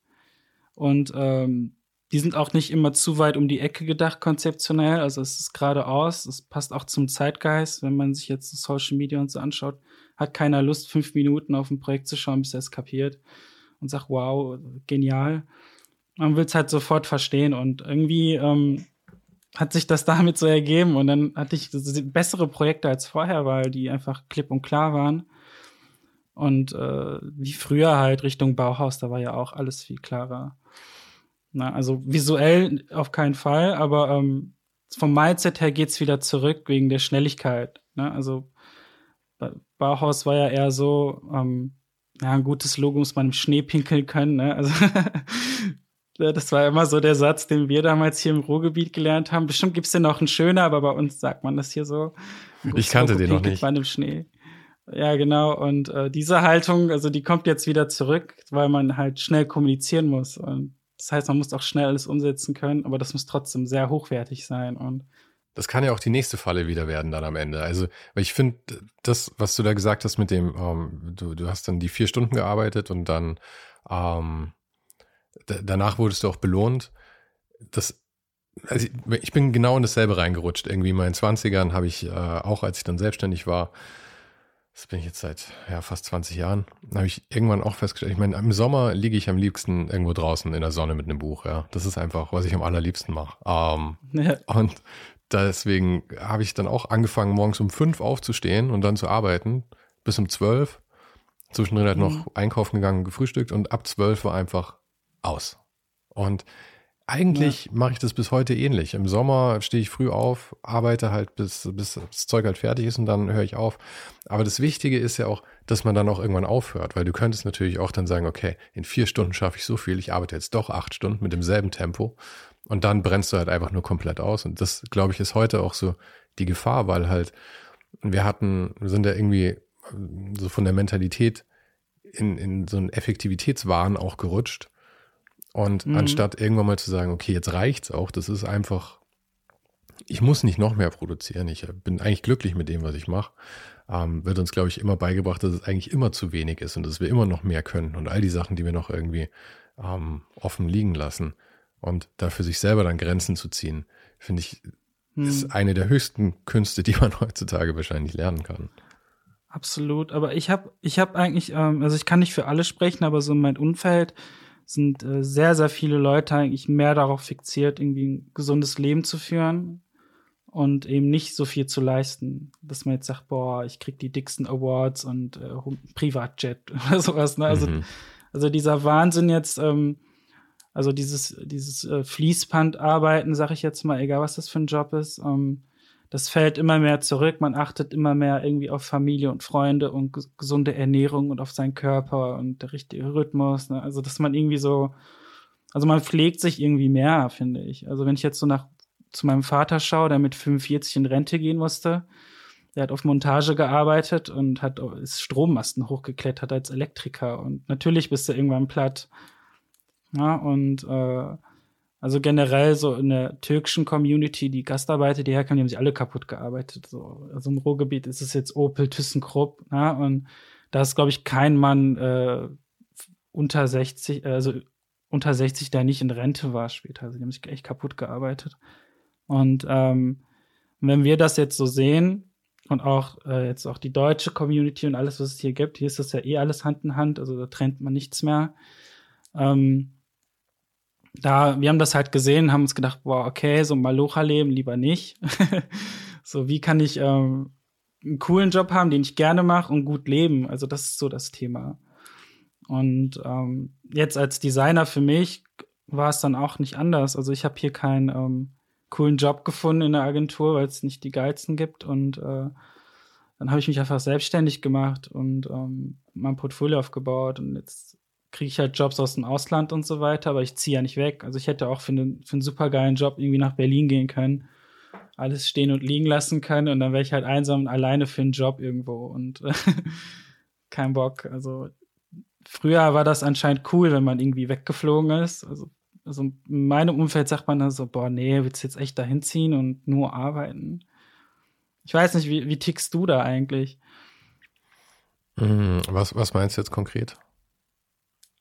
Und ähm, die sind auch nicht immer zu weit um die Ecke gedacht, konzeptionell. Also es ist geradeaus, es passt auch zum Zeitgeist. Wenn man sich jetzt Social Media und so anschaut, hat keiner Lust, fünf Minuten auf ein Projekt zu schauen, bis er es kapiert und sagt, wow, genial. Man will es halt sofort verstehen und irgendwie ähm, hat sich das damit so ergeben und dann hatte ich bessere Projekte als vorher, weil die einfach klipp und klar waren. Und äh, wie früher halt Richtung Bauhaus, da war ja auch alles viel klarer. Na, also visuell auf keinen Fall, aber ähm, vom Mindset her geht's wieder zurück wegen der Schnelligkeit. Ne? Also Bauhaus war ja eher so, ähm, ja, ein gutes Logo muss man im Schnee pinkeln können. Ne? Also das war immer so der Satz, den wir damals hier im Ruhrgebiet gelernt haben. Bestimmt gibt's den noch einen schöner, aber bei uns sagt man das hier so. Ich kannte Logo den noch nicht. Man im Schnee. Ja, genau. Und äh, diese Haltung, also die kommt jetzt wieder zurück, weil man halt schnell kommunizieren muss. Und das heißt, man muss auch schnell alles umsetzen können, aber das muss trotzdem sehr hochwertig sein. Und das kann ja auch die nächste Falle wieder werden dann am Ende. Also, weil ich finde, das, was du da gesagt hast mit dem, ähm, du, du hast dann die vier Stunden gearbeitet und dann ähm, danach wurdest du auch belohnt. Das, also ich, ich bin genau in dasselbe reingerutscht. Irgendwie in meinen 20ern habe ich, äh, auch als ich dann selbstständig war, das bin ich jetzt seit ja, fast 20 Jahren, habe ich irgendwann auch festgestellt, ich meine, im Sommer liege ich am liebsten irgendwo draußen in der Sonne mit einem Buch, ja. Das ist einfach, was ich am allerliebsten mache. Ähm, ja. Und deswegen habe ich dann auch angefangen, morgens um fünf aufzustehen und dann zu arbeiten, bis um zwölf. Zwischendrin halt noch mhm. einkaufen gegangen, gefrühstückt und ab zwölf war einfach aus. Und eigentlich ja. mache ich das bis heute ähnlich. Im Sommer stehe ich früh auf, arbeite halt bis, bis das Zeug halt fertig ist und dann höre ich auf. Aber das Wichtige ist ja auch, dass man dann auch irgendwann aufhört, weil du könntest natürlich auch dann sagen, okay, in vier Stunden schaffe ich so viel, ich arbeite jetzt doch acht Stunden mit demselben Tempo und dann brennst du halt einfach nur komplett aus. Und das, glaube ich, ist heute auch so die Gefahr, weil halt wir hatten, wir sind ja irgendwie so von der Mentalität in, in so einen Effektivitätswahn auch gerutscht und mhm. anstatt irgendwann mal zu sagen, okay, jetzt reicht's auch, das ist einfach, ich muss nicht noch mehr produzieren. Ich bin eigentlich glücklich mit dem, was ich mache. Ähm, wird uns, glaube ich, immer beigebracht, dass es eigentlich immer zu wenig ist und dass wir immer noch mehr können und all die Sachen, die wir noch irgendwie ähm, offen liegen lassen. Und da für sich selber dann Grenzen zu ziehen, finde ich, mhm. ist eine der höchsten Künste, die man heutzutage wahrscheinlich lernen kann. Absolut, aber ich habe ich habe eigentlich, ähm, also ich kann nicht für alle sprechen, aber so mein Umfeld, sind äh, sehr, sehr viele Leute eigentlich mehr darauf fixiert, irgendwie ein gesundes Leben zu führen und eben nicht so viel zu leisten, dass man jetzt sagt, boah, ich krieg die dicksten Awards und äh, Privatjet oder sowas. Ne? Also, mhm. also dieser Wahnsinn jetzt, ähm, also dieses, dieses äh, Fließbandarbeiten, sag ich jetzt mal, egal was das für ein Job ist, ähm, das fällt immer mehr zurück. Man achtet immer mehr irgendwie auf Familie und Freunde und gesunde Ernährung und auf seinen Körper und der richtige Rhythmus. Ne? Also, dass man irgendwie so, also man pflegt sich irgendwie mehr, finde ich. Also, wenn ich jetzt so nach zu meinem Vater schaue, der mit 45 in Rente gehen musste, der hat auf Montage gearbeitet und hat ist Strommasten hochgeklettert als Elektriker und natürlich bist du irgendwann platt. Ja, und äh, also generell so in der türkischen Community, die Gastarbeiter, die herkamen, die haben sich alle kaputt gearbeitet. So. Also im Ruhrgebiet ist es jetzt Opel, ThyssenKrupp, ja, und da ist, glaube ich, kein Mann äh, unter 60, also unter 60, der nicht in Rente war später. Also die haben sich echt kaputt gearbeitet. Und ähm, wenn wir das jetzt so sehen und auch äh, jetzt auch die deutsche Community und alles, was es hier gibt, hier ist das ja eh alles Hand in Hand, also da trennt man nichts mehr. Ähm, da, wir haben das halt gesehen, haben uns gedacht, boah, okay, so Malocha-Leben lieber nicht. so, wie kann ich ähm, einen coolen Job haben, den ich gerne mache und gut leben? Also, das ist so das Thema. Und ähm, jetzt als Designer für mich war es dann auch nicht anders. Also, ich habe hier keinen ähm, coolen Job gefunden in der Agentur, weil es nicht die geilsten gibt. Und äh, dann habe ich mich einfach selbstständig gemacht und ähm, mein Portfolio aufgebaut. Und jetzt kriege ich halt Jobs aus dem Ausland und so weiter, aber ich ziehe ja nicht weg. Also ich hätte auch für einen, für einen super geilen Job irgendwie nach Berlin gehen können, alles stehen und liegen lassen können und dann wäre ich halt einsam alleine für einen Job irgendwo und kein Bock. Also früher war das anscheinend cool, wenn man irgendwie weggeflogen ist. Also, also in meinem Umfeld sagt man dann so, boah, nee, willst du jetzt echt dahin ziehen und nur arbeiten? Ich weiß nicht, wie, wie tickst du da eigentlich? Hm, was, was meinst du jetzt konkret?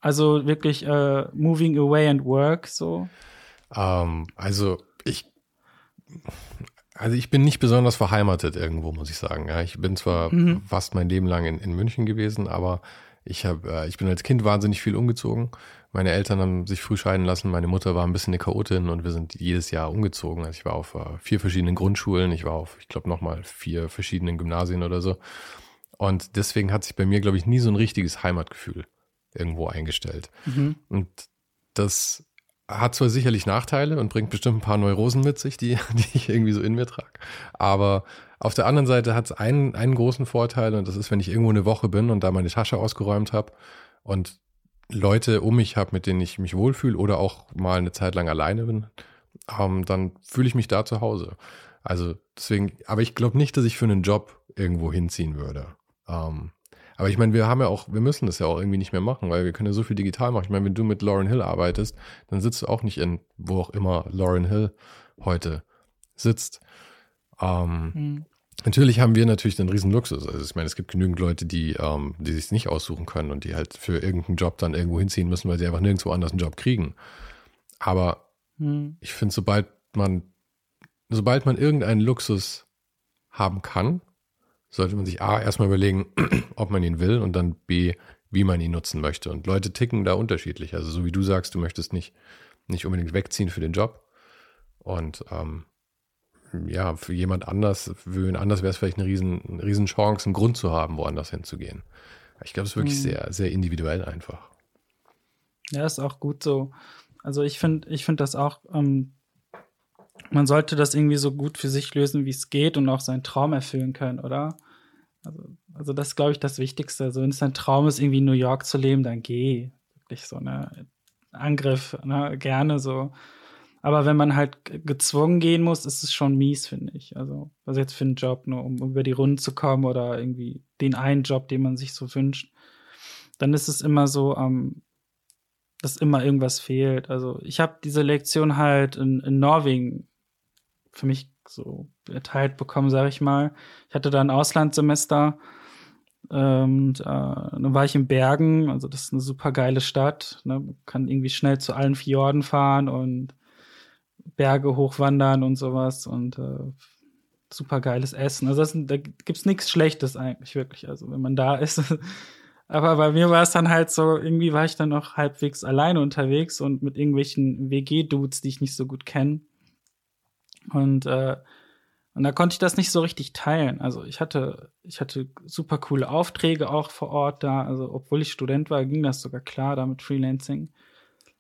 Also wirklich äh, moving away and work so? Ähm, also ich also ich bin nicht besonders verheimatet irgendwo, muss ich sagen. Ja, ich bin zwar mhm. fast mein Leben lang in, in München gewesen, aber ich habe, äh, ich bin als Kind wahnsinnig viel umgezogen. Meine Eltern haben sich früh scheiden lassen. Meine Mutter war ein bisschen eine Chaotin und wir sind jedes Jahr umgezogen. Also ich war auf äh, vier verschiedenen Grundschulen. Ich war auf, ich glaube, nochmal vier verschiedenen Gymnasien oder so. Und deswegen hat sich bei mir, glaube ich, nie so ein richtiges Heimatgefühl irgendwo eingestellt. Mhm. Und das hat zwar sicherlich Nachteile und bringt bestimmt ein paar Neurosen mit sich, die, die ich irgendwie so in mir trage. Aber auf der anderen Seite hat es einen, einen großen Vorteil und das ist, wenn ich irgendwo eine Woche bin und da meine Tasche ausgeräumt habe und Leute um mich habe, mit denen ich mich wohlfühle oder auch mal eine Zeit lang alleine bin, ähm, dann fühle ich mich da zu Hause. Also deswegen, aber ich glaube nicht, dass ich für einen Job irgendwo hinziehen würde. Ähm, aber ich meine, wir haben ja auch, wir müssen das ja auch irgendwie nicht mehr machen, weil wir können ja so viel digital machen. Ich meine, wenn du mit Lauren Hill arbeitest, dann sitzt du auch nicht in, wo auch immer Lauren Hill heute sitzt. Ähm, mhm. Natürlich haben wir natürlich den riesen Luxus. Also ich meine, es gibt genügend Leute, die, ähm, die sich nicht aussuchen können und die halt für irgendeinen Job dann irgendwo hinziehen müssen, weil sie einfach nirgendwo anders einen Job kriegen. Aber hm. ich finde, sobald man, sobald man irgendeinen Luxus haben kann, sollte man sich A, erstmal überlegen, ob man ihn will und dann B, wie man ihn nutzen möchte. Und Leute ticken da unterschiedlich. Also so wie du sagst, du möchtest nicht, nicht unbedingt wegziehen für den Job. Und ähm, ja, für jemand anders, für wen anders wäre es vielleicht eine riesen, eine riesen Chance, einen Grund zu haben, woanders hinzugehen. Ich glaube, es ist wirklich mhm. sehr, sehr individuell einfach. Ja, ist auch gut so. Also ich finde, ich finde das auch, ähm, man sollte das irgendwie so gut für sich lösen, wie es geht und auch seinen Traum erfüllen können, oder? Also, also das ist, glaube ich, das Wichtigste. Also wenn es dein Traum ist, irgendwie in New York zu leben, dann geh. Wirklich so eine Angriff, ne? gerne so. Aber wenn man halt gezwungen gehen muss, ist es schon mies, finde ich. Also, also jetzt für einen Job, nur um über die Runden zu kommen oder irgendwie den einen Job, den man sich so wünscht, dann ist es immer so, ähm, dass immer irgendwas fehlt. Also ich habe diese Lektion halt in, in Norwegen für mich so erteilt bekommen, sage ich mal. Ich hatte da ein Auslandssemester und äh, dann war ich in Bergen, also das ist eine super geile Stadt. Ne? Man kann irgendwie schnell zu allen Fjorden fahren und Berge hochwandern und sowas und äh, super geiles Essen. Also das, da gibt's nichts Schlechtes eigentlich wirklich. Also wenn man da ist. Aber bei mir war es dann halt so, irgendwie war ich dann noch halbwegs alleine unterwegs und mit irgendwelchen WG-Dudes, die ich nicht so gut kenne. Und äh, und da konnte ich das nicht so richtig teilen. Also ich hatte, ich hatte super coole Aufträge auch vor Ort da. Also obwohl ich Student war, ging das sogar klar da mit Freelancing.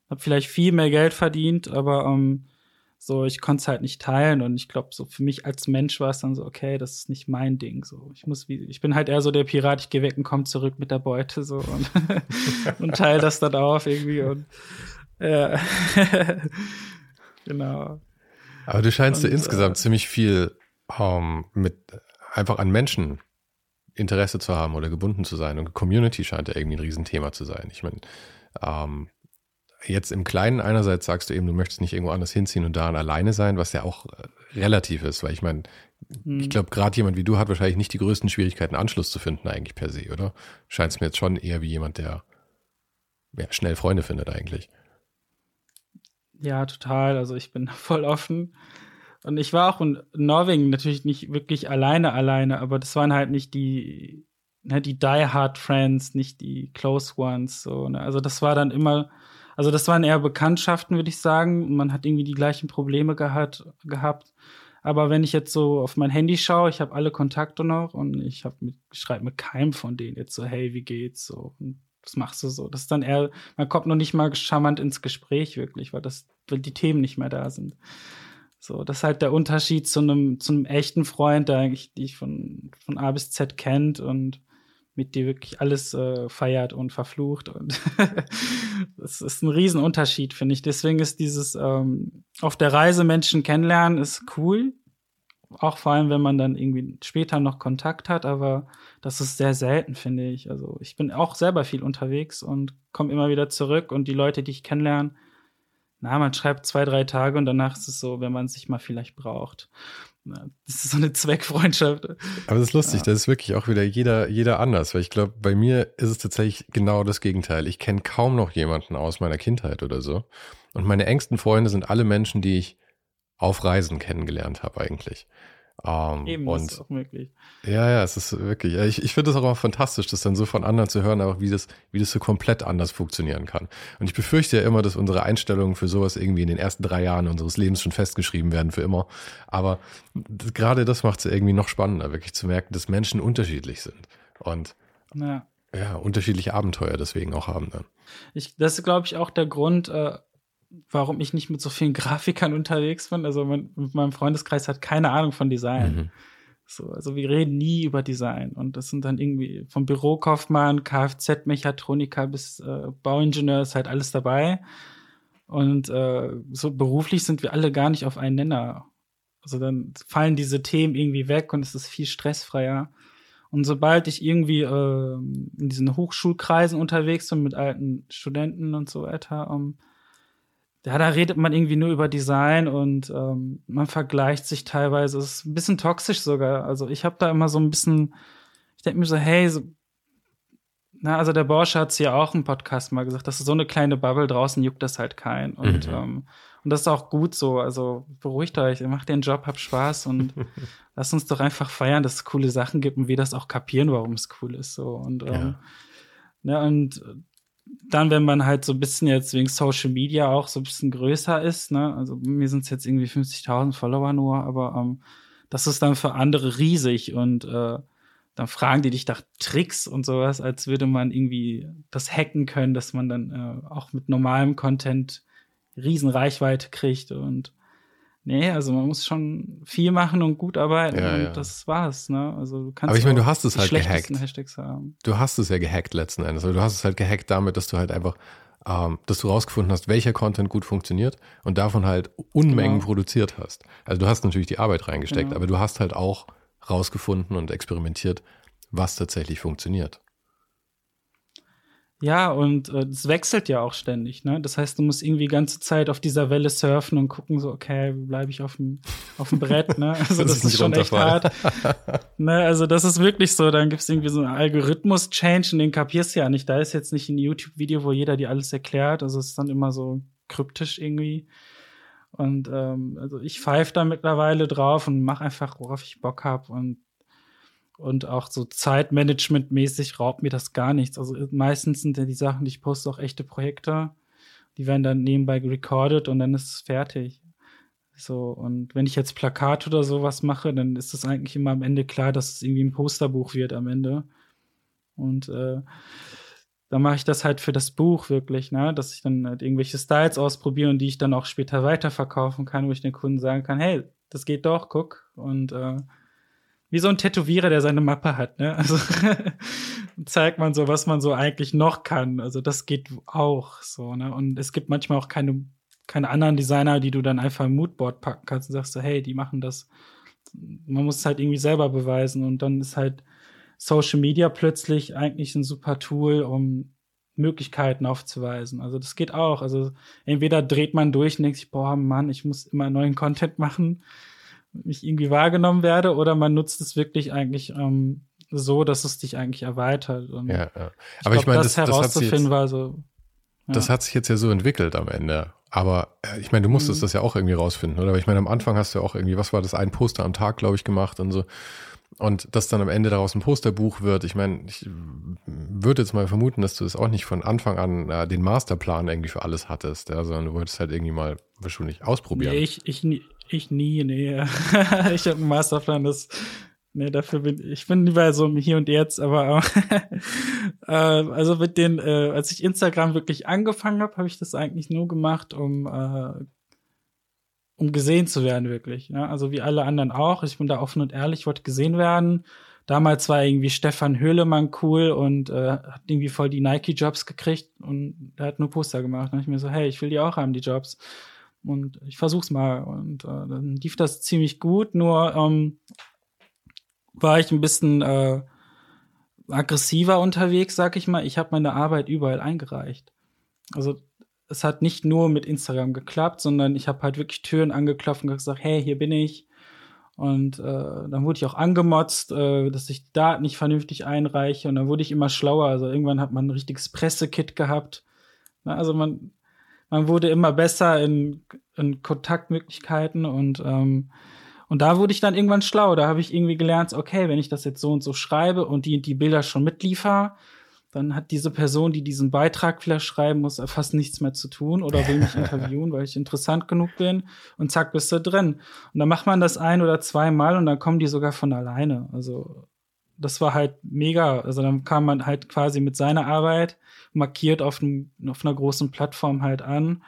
Hab vielleicht viel mehr Geld verdient, aber ähm, so, ich konnte es halt nicht teilen und ich glaube, so für mich als Mensch war es dann so, okay, das ist nicht mein Ding. So, ich muss wie, ich bin halt eher so der Pirat, ich gehe weg und komme zurück mit der Beute so und, und teile das dann auf irgendwie und ja. genau. Aber du scheinst und, ja insgesamt äh, ziemlich viel um, ähm, mit einfach an Menschen Interesse zu haben oder gebunden zu sein und Community scheint ja irgendwie ein Riesenthema zu sein. Ich meine, ähm, jetzt im Kleinen einerseits sagst du eben, du möchtest nicht irgendwo anders hinziehen und daran alleine sein, was ja auch äh, relativ ist, weil ich meine, mhm. ich glaube, gerade jemand wie du hat wahrscheinlich nicht die größten Schwierigkeiten, Anschluss zu finden eigentlich per se, oder? Scheint es mir jetzt schon eher wie jemand, der ja, schnell Freunde findet eigentlich. Ja, total. Also ich bin voll offen. Und ich war auch in Norwegen natürlich nicht wirklich alleine alleine, aber das waren halt nicht die, ne, die Die Hard Friends, nicht die Close Ones. So, ne? Also das war dann immer also das waren eher Bekanntschaften, würde ich sagen. Man hat irgendwie die gleichen Probleme gehabt. gehabt. Aber wenn ich jetzt so auf mein Handy schaue, ich habe alle Kontakte noch und ich mit, schreibe mit keinem von denen jetzt so, hey, wie geht's so? Und was machst du so? Das ist dann eher, man kommt noch nicht mal charmant ins Gespräch wirklich, weil das, weil die Themen nicht mehr da sind. So, das ist halt der Unterschied zu einem, zu einem echten Freund, der eigentlich dich von, von A bis Z kennt und mit dir wirklich alles äh, feiert und verflucht. Und das ist ein Riesenunterschied, finde ich. Deswegen ist dieses ähm, auf der Reise Menschen kennenlernen ist cool. Auch vor allem, wenn man dann irgendwie später noch Kontakt hat, aber das ist sehr selten, finde ich. Also ich bin auch selber viel unterwegs und komme immer wieder zurück und die Leute, die ich kennenlerne, na, man schreibt zwei, drei Tage und danach ist es so, wenn man sich mal vielleicht braucht. Das ist so eine Zweckfreundschaft. Aber das ist lustig, ja. das ist wirklich auch wieder jeder, jeder anders, weil ich glaube, bei mir ist es tatsächlich genau das Gegenteil. Ich kenne kaum noch jemanden aus meiner Kindheit oder so. Und meine engsten Freunde sind alle Menschen, die ich auf Reisen kennengelernt habe eigentlich. Ähm, Eben, und, das ist auch möglich. Ja, ja, es ist wirklich, ich, ich finde es auch immer fantastisch, das dann so von anderen zu hören, aber wie das, wie das so komplett anders funktionieren kann. Und ich befürchte ja immer, dass unsere Einstellungen für sowas irgendwie in den ersten drei Jahren unseres Lebens schon festgeschrieben werden für immer. Aber das, gerade das macht es irgendwie noch spannender, wirklich zu merken, dass Menschen unterschiedlich sind. Und ja, ja unterschiedliche Abenteuer deswegen auch haben dann. Ich, das ist, glaube ich, auch der Grund, äh, warum ich nicht mit so vielen Grafikern unterwegs bin. Also mein, mein Freundeskreis hat keine Ahnung von Design. Mhm. So, also wir reden nie über Design. Und das sind dann irgendwie vom Bürokaufmann, Kfz-Mechatroniker bis äh, Bauingenieur ist halt alles dabei. Und äh, so beruflich sind wir alle gar nicht auf einen Nenner. Also dann fallen diese Themen irgendwie weg und es ist viel stressfreier. Und sobald ich irgendwie äh, in diesen Hochschulkreisen unterwegs bin mit alten Studenten und so weiter, um, ähm, ja, da redet man irgendwie nur über Design und ähm, man vergleicht sich teilweise. Es ist ein bisschen toxisch sogar. Also ich habe da immer so ein bisschen, ich denke mir so, hey, so, na, also der Bosch hat ja auch im Podcast mal gesagt, das ist so eine kleine Bubble, draußen juckt das halt kein. Und, mhm. ähm, und das ist auch gut so. Also beruhigt euch, macht den Job, habt Spaß und lasst uns doch einfach feiern, dass es coole Sachen gibt und wir das auch kapieren, warum es cool ist. So. Und, ähm, ja. ne, und dann, wenn man halt so ein bisschen jetzt wegen Social Media auch so ein bisschen größer ist, ne, also mir sind es jetzt irgendwie 50.000 Follower nur, aber ähm, das ist dann für andere riesig und äh, dann fragen die dich nach Tricks und sowas, als würde man irgendwie das hacken können, dass man dann äh, auch mit normalem Content riesen Reichweite kriegt und Nee, also man muss schon viel machen und gut arbeiten ja, und ja. das war's, ne? Also du kannst Aber ich meine, du hast es halt gehackt. Du hast es ja gehackt letzten Endes. Also du hast es halt gehackt damit, dass du halt einfach, ähm, dass du rausgefunden hast, welcher Content gut funktioniert und davon halt Unmengen genau. produziert hast. Also du hast natürlich die Arbeit reingesteckt, genau. aber du hast halt auch rausgefunden und experimentiert, was tatsächlich funktioniert. Ja, und äh, es wechselt ja auch ständig, ne? Das heißt, du musst irgendwie die ganze Zeit auf dieser Welle surfen und gucken, so, okay, bleibe ich auf dem, auf dem Brett, ne? Also das, das ist schon echt hart. ne? Also das ist wirklich so, dann gibt's irgendwie so einen Algorithmus-Change und den kapierst du ja nicht. Da ist jetzt nicht ein YouTube-Video, wo jeder dir alles erklärt. Also es ist dann immer so kryptisch irgendwie. Und ähm, also ich pfeife da mittlerweile drauf und mache einfach, worauf ich Bock hab und und auch so Zeitmanagement-mäßig raubt mir das gar nichts. Also meistens sind ja die Sachen, die ich poste, auch echte Projekte. Die werden dann nebenbei recorded und dann ist es fertig. So, und wenn ich jetzt Plakat oder sowas mache, dann ist es eigentlich immer am Ende klar, dass es irgendwie ein Posterbuch wird am Ende. Und äh, dann mache ich das halt für das Buch wirklich, ne? Dass ich dann halt irgendwelche Styles ausprobiere und die ich dann auch später weiterverkaufen kann, wo ich den Kunden sagen kann, hey, das geht doch, guck. Und äh, wie so ein Tätowierer, der seine Mappe hat, ne? Also zeigt man so, was man so eigentlich noch kann. Also das geht auch so, ne? Und es gibt manchmal auch keine, keine anderen Designer, die du dann einfach im Moodboard packen kannst und sagst so, hey, die machen das. Man muss es halt irgendwie selber beweisen und dann ist halt Social Media plötzlich eigentlich ein super Tool, um Möglichkeiten aufzuweisen. Also das geht auch. Also entweder dreht man durch und denkt sich, boah, Mann, ich muss immer neuen Content machen ich irgendwie wahrgenommen werde oder man nutzt es wirklich eigentlich ähm, so, dass es dich eigentlich erweitert. Und ja, ja. Aber ich, ich meine, das, das herauszufinden jetzt, war so. Ja. Das hat sich jetzt ja so entwickelt am Ende. Aber äh, ich meine, du musstest mhm. das ja auch irgendwie rausfinden, oder? Aber ich meine, am Anfang hast du ja auch irgendwie, was war das, ein Poster am Tag, glaube ich, gemacht und so. Und dass dann am Ende daraus ein Posterbuch wird, ich meine, ich würde jetzt mal vermuten, dass du es das auch nicht von Anfang an äh, den Masterplan irgendwie für alles hattest, ja, sondern du wolltest halt irgendwie mal wahrscheinlich ausprobieren. Nee, ich, ich, ich nie, nee. ich habe einen Masterplan, das, nee, dafür bin ich bin lieber so Hier und Jetzt, aber äh, also mit den, äh, als ich Instagram wirklich angefangen habe, habe ich das eigentlich nur gemacht, um äh, um gesehen zu werden, wirklich. Ja? Also wie alle anderen auch. Ich bin da offen und ehrlich, wollte gesehen werden. Damals war irgendwie Stefan Höhlemann cool und äh, hat irgendwie voll die Nike-Jobs gekriegt und er hat nur Poster gemacht. Und ich mir so, hey, ich will die auch haben, die Jobs. Und ich versuch's mal. Und äh, dann lief das ziemlich gut, nur ähm, war ich ein bisschen äh, aggressiver unterwegs, sag ich mal. Ich habe meine Arbeit überall eingereicht. Also es hat nicht nur mit Instagram geklappt, sondern ich habe halt wirklich Türen angeklopft und gesagt, hey, hier bin ich. Und äh, dann wurde ich auch angemotzt, äh, dass ich Daten nicht vernünftig einreiche. Und dann wurde ich immer schlauer. Also irgendwann hat man ein richtiges Pressekit gehabt. Na, also man, man wurde immer besser in, in Kontaktmöglichkeiten und ähm, und da wurde ich dann irgendwann schlau. Da habe ich irgendwie gelernt, okay, wenn ich das jetzt so und so schreibe und die die Bilder schon mitliefer, dann hat diese Person, die diesen Beitrag vielleicht schreiben muss, fast nichts mehr zu tun oder will mich interviewen, weil ich interessant genug bin und zack, bist du drin. Und dann macht man das ein oder zweimal und dann kommen die sogar von alleine. Also das war halt mega. Also dann kam man halt quasi mit seiner Arbeit markiert auf, ein, auf einer großen Plattform halt an.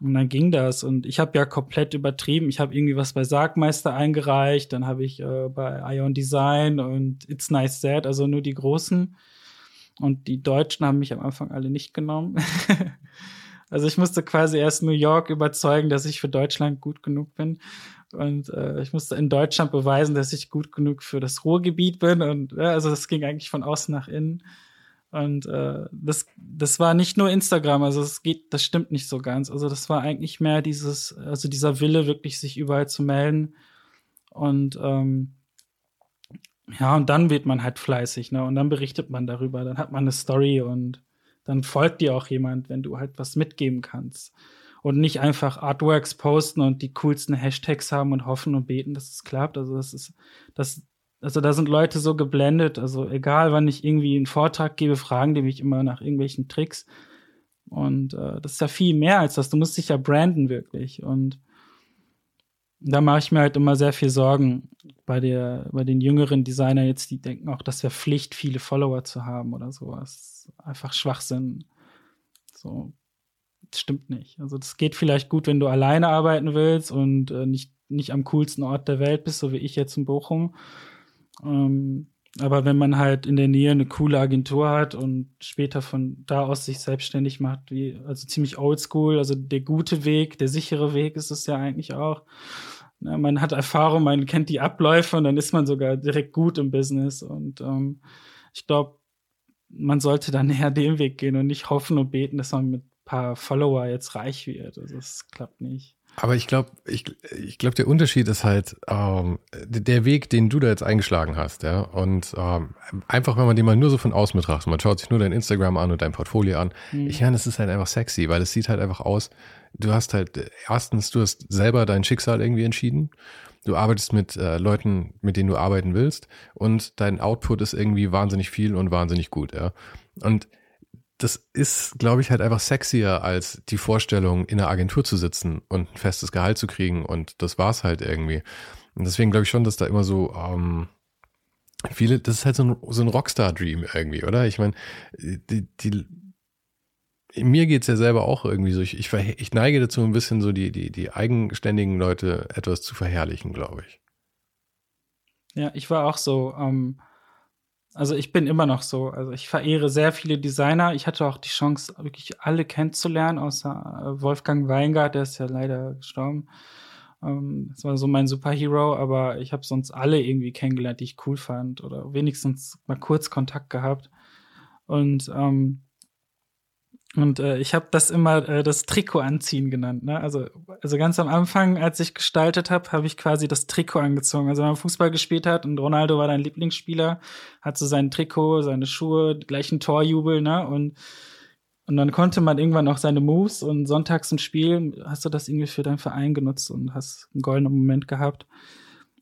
Und dann ging das. Und ich habe ja komplett übertrieben. Ich habe irgendwie was bei Sargmeister eingereicht, dann habe ich äh, bei Ion Design und It's Nice That, also nur die großen. Und die Deutschen haben mich am Anfang alle nicht genommen. also ich musste quasi erst New York überzeugen, dass ich für Deutschland gut genug bin. Und äh, ich musste in Deutschland beweisen, dass ich gut genug für das Ruhrgebiet bin. Und ja, also das ging eigentlich von außen nach innen. Und äh, das, das war nicht nur Instagram, also es geht, das stimmt nicht so ganz. Also das war eigentlich mehr dieses, also dieser Wille, wirklich sich überall zu melden. Und ähm, ja, und dann wird man halt fleißig, ne? Und dann berichtet man darüber, dann hat man eine Story und dann folgt dir auch jemand, wenn du halt was mitgeben kannst. Und nicht einfach Artworks posten und die coolsten Hashtags haben und hoffen und beten, dass es klappt. Also das ist, das, also da sind Leute so geblendet. Also egal, wann ich irgendwie einen Vortrag gebe, fragen die mich immer nach irgendwelchen Tricks. Und äh, das ist ja viel mehr als das. Du musst dich ja branden wirklich. Und da mache ich mir halt immer sehr viel Sorgen bei der, bei den jüngeren Designern jetzt, die denken auch, das wäre Pflicht, viele Follower zu haben oder sowas. Einfach Schwachsinn. So, das stimmt nicht. Also das geht vielleicht gut, wenn du alleine arbeiten willst und äh, nicht, nicht am coolsten Ort der Welt bist, so wie ich jetzt in Bochum. Ähm, aber wenn man halt in der Nähe eine coole Agentur hat und später von da aus sich selbstständig macht, wie, also ziemlich oldschool, also der gute Weg, der sichere Weg ist es ja eigentlich auch. Ja, man hat Erfahrung, man kennt die Abläufe und dann ist man sogar direkt gut im Business. Und ähm, ich glaube, man sollte dann eher den Weg gehen und nicht hoffen und beten, dass man mit ein paar Follower jetzt reich wird. Also das klappt nicht. Aber ich glaube, ich, ich glaube, der Unterschied ist halt ähm, der Weg, den du da jetzt eingeschlagen hast, ja. Und ähm, einfach, wenn man den mal nur so von außen betrachtet, man schaut sich nur dein Instagram an und dein Portfolio an. Mhm. Ich meine, es ist halt einfach sexy, weil es sieht halt einfach aus. Du hast halt erstens, du hast selber dein Schicksal irgendwie entschieden. Du arbeitest mit äh, Leuten, mit denen du arbeiten willst, und dein Output ist irgendwie wahnsinnig viel und wahnsinnig gut, ja. Und das ist, glaube ich, halt einfach sexier als die Vorstellung, in einer Agentur zu sitzen und ein festes Gehalt zu kriegen und das war's halt irgendwie. Und deswegen glaube ich schon, dass da immer so ähm, viele, das ist halt so ein, so ein Rockstar-Dream irgendwie, oder? Ich meine, die, die mir geht's ja selber auch irgendwie so. Ich, ich, ich neige dazu, ein bisschen so die, die, die eigenständigen Leute etwas zu verherrlichen, glaube ich. Ja, ich war auch so. Ähm also ich bin immer noch so. Also ich verehre sehr viele Designer. Ich hatte auch die Chance, wirklich alle kennenzulernen, außer äh, Wolfgang Weingart, der ist ja leider gestorben. Ähm, das war so mein Superhero, aber ich habe sonst alle irgendwie kennengelernt, die ich cool fand oder wenigstens mal kurz Kontakt gehabt. Und ähm, und äh, ich habe das immer äh, das Trikot anziehen genannt. Ne? Also, also ganz am Anfang, als ich gestaltet habe, habe ich quasi das Trikot angezogen. Also wenn man Fußball gespielt hat und Ronaldo war dein Lieblingsspieler, hat so sein Trikot, seine Schuhe, gleichen Torjubel, ne? Und, und dann konnte man irgendwann auch seine Moves und sonntags ein Spiel, hast du das irgendwie für deinen Verein genutzt und hast einen goldenen Moment gehabt.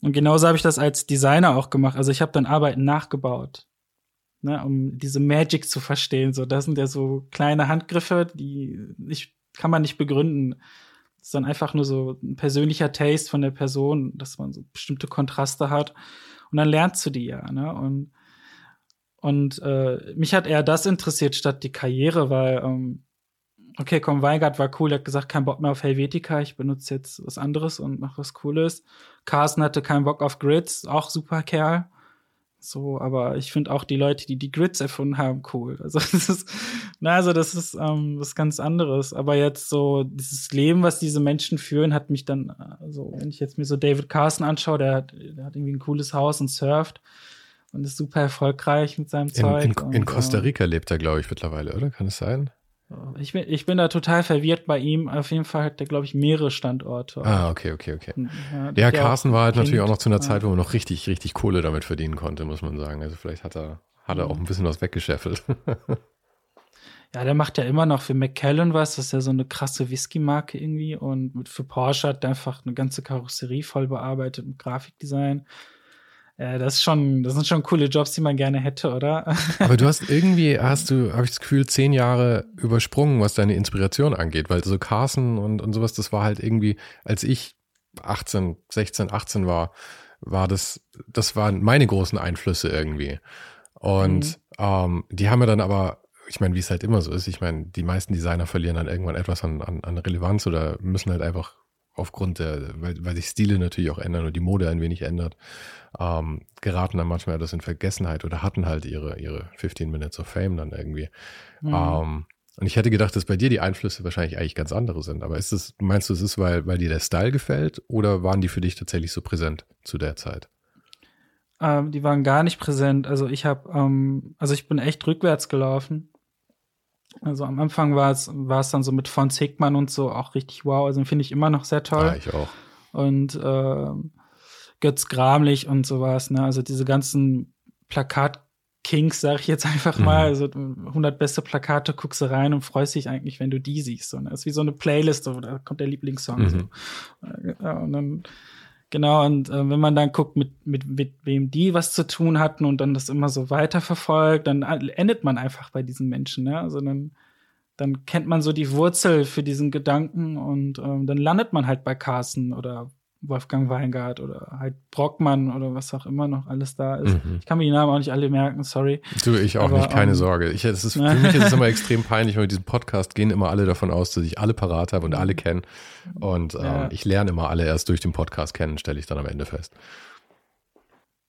Und genauso habe ich das als Designer auch gemacht. Also ich habe dann Arbeiten nachgebaut ne, um diese Magic zu verstehen. So, das sind ja so kleine Handgriffe, die nicht, kann man nicht begründen. Das ist dann einfach nur so ein persönlicher Taste von der Person, dass man so bestimmte Kontraste hat. Und dann lernst du die ja, ne? Und, und äh, mich hat eher das interessiert statt die Karriere, weil, ähm, okay, komm, Weigert war cool, er hat gesagt, kein Bock mehr auf Helvetica, ich benutze jetzt was anderes und mach was Cooles. Carsten hatte keinen Bock auf Grids, auch super Kerl. So, aber ich finde auch die Leute, die die Grids erfunden haben, cool. Also das ist, na, also das ist ähm, was ganz anderes. Aber jetzt so dieses Leben, was diese Menschen führen, hat mich dann, also wenn ich jetzt mir so David Carson anschaue, der hat, der hat irgendwie ein cooles Haus und surft und ist super erfolgreich mit seinem in, Zeug. In, und, in Costa Rica lebt er, glaube ich, mittlerweile, oder? Kann es sein? Ich bin, ich bin da total verwirrt bei ihm. Auf jeden Fall hat der, glaube ich, mehrere Standorte. Ah, okay, okay, okay. Ja, ja Carsten war halt klingt, natürlich auch noch zu einer Zeit, wo man noch richtig, richtig Kohle damit verdienen konnte, muss man sagen. Also vielleicht hat er, hat er auch ein bisschen was weggeschäffelt. ja, der macht ja immer noch für McKellen was. Das ist ja so eine krasse Whisky-Marke irgendwie. Und für Porsche hat er einfach eine ganze Karosserie voll bearbeitet mit Grafikdesign. Äh, das ist schon, das sind schon coole Jobs, die man gerne hätte, oder? Aber du hast irgendwie, hast du, habe ich das Gefühl, zehn Jahre übersprungen, was deine Inspiration angeht, weil so Carson und, und sowas, das war halt irgendwie, als ich 18, 16, 18 war, war das, das waren meine großen Einflüsse irgendwie. Und mhm. ähm, die haben mir dann aber, ich meine, wie es halt immer so ist, ich meine, die meisten Designer verlieren dann irgendwann etwas an, an, an Relevanz oder müssen halt einfach aufgrund der, weil, weil sich Stile natürlich auch ändern und die Mode ein wenig ändert, ähm, geraten dann manchmal etwas in Vergessenheit oder hatten halt ihre, ihre 15 Minutes of Fame dann irgendwie. Mhm. Ähm, und ich hätte gedacht, dass bei dir die Einflüsse wahrscheinlich eigentlich ganz andere sind. Aber ist es, meinst du, es ist, weil, weil dir der Style gefällt oder waren die für dich tatsächlich so präsent zu der Zeit? ähm, die waren gar nicht präsent. Also ich habe, ähm, also ich bin echt rückwärts gelaufen. Also am Anfang war es war es dann so mit von Hickmann und so auch richtig wow. Also finde ich immer noch sehr toll. Ja, ich auch. Und äh, Götz Gramlich und sowas. Ne? Also diese ganzen Plakat Kings, sag ich jetzt einfach mal. Mhm. Also 100 beste Plakate, guckst du rein und freust dich eigentlich, wenn du die siehst. So, ne? Das ist wie so eine Playlist, so, da kommt der Lieblingssong. Mhm. So. Ja, und dann, genau, und äh, wenn man dann guckt, mit, mit, mit wem die was zu tun hatten und dann das immer so weiterverfolgt, dann endet man einfach bei diesen Menschen. Ne? Also dann, dann kennt man so die Wurzel für diesen Gedanken und ähm, dann landet man halt bei Carsten oder Wolfgang Weingart oder halt Brockmann oder was auch immer noch alles da ist. Mhm. Ich kann mir die Namen auch nicht alle merken, sorry. Du, ich auch Aber, nicht, keine um, ähm, Sorge. Ich, das ist, für mich ist es immer extrem peinlich, weil mit diesem Podcast gehen immer alle davon aus, dass ich alle parat habe und alle kennen. Und ähm, ja. ich lerne immer alle erst durch den Podcast kennen, stelle ich dann am Ende fest.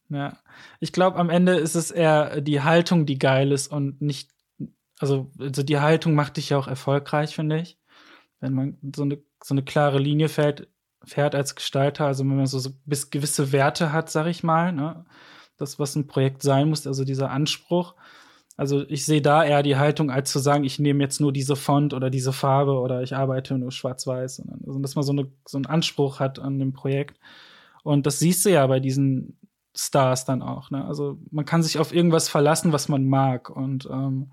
Ja, ich glaube, am Ende ist es eher die Haltung, die geil ist und nicht, also, also die Haltung macht dich ja auch erfolgreich, finde ich. Wenn man so eine, so eine klare Linie fällt, fährt als Gestalter, also wenn man so, so bis gewisse Werte hat, sag ich mal, ne? das, was ein Projekt sein muss, also dieser Anspruch. Also ich sehe da eher die Haltung, als zu sagen, ich nehme jetzt nur diese Font oder diese Farbe oder ich arbeite nur schwarz-weiß, also dass man so, eine, so einen Anspruch hat an dem Projekt. Und das siehst du ja bei diesen Stars dann auch. Ne? Also man kann sich auf irgendwas verlassen, was man mag. Und ähm,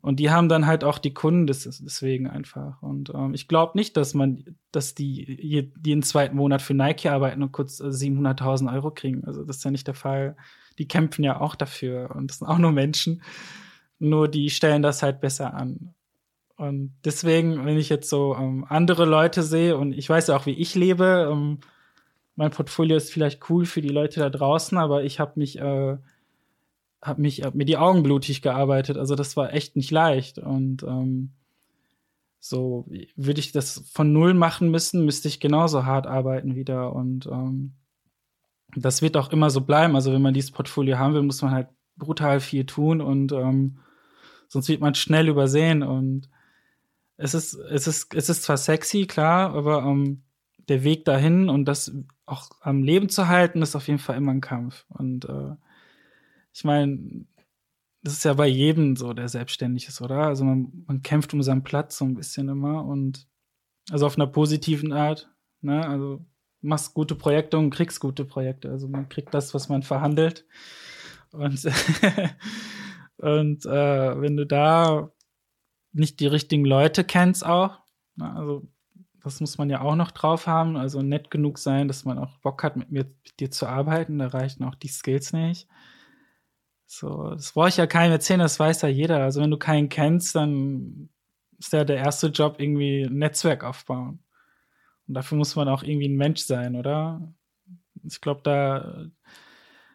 und die haben dann halt auch die Kunden des, deswegen einfach. Und ähm, ich glaube nicht, dass man, dass die jeden zweiten Monat für Nike arbeiten und kurz 700.000 äh, Euro kriegen. Also das ist ja nicht der Fall. Die kämpfen ja auch dafür und das sind auch nur Menschen. Nur die stellen das halt besser an. Und deswegen, wenn ich jetzt so ähm, andere Leute sehe und ich weiß ja auch, wie ich lebe, ähm, mein Portfolio ist vielleicht cool für die Leute da draußen, aber ich habe mich äh, habe mich hab mir die Augen blutig gearbeitet. Also das war echt nicht leicht. Und ähm, so würde ich das von null machen müssen, müsste ich genauso hart arbeiten wieder. Und ähm, das wird auch immer so bleiben. Also wenn man dieses Portfolio haben will, muss man halt brutal viel tun und ähm, sonst wird man schnell übersehen. Und es ist, es ist, es ist zwar sexy, klar, aber ähm, der Weg dahin und das auch am Leben zu halten, ist auf jeden Fall immer ein Kampf. Und äh, ich meine, das ist ja bei jedem so, der selbstständig ist, oder? Also man, man kämpft um seinen Platz so ein bisschen immer und also auf einer positiven Art, ne? Also machst gute Projekte und kriegst gute Projekte. Also man kriegt das, was man verhandelt. Und, und äh, wenn du da nicht die richtigen Leute kennst auch, na, ne? also das muss man ja auch noch drauf haben, also nett genug sein, dass man auch Bock hat, mit mir mit dir zu arbeiten, da reichen auch die Skills nicht. So, das brauche ich ja keinem erzählen, das weiß ja jeder. Also wenn du keinen kennst, dann ist ja der erste Job irgendwie ein Netzwerk aufbauen. Und dafür muss man auch irgendwie ein Mensch sein, oder? Ich glaube, da,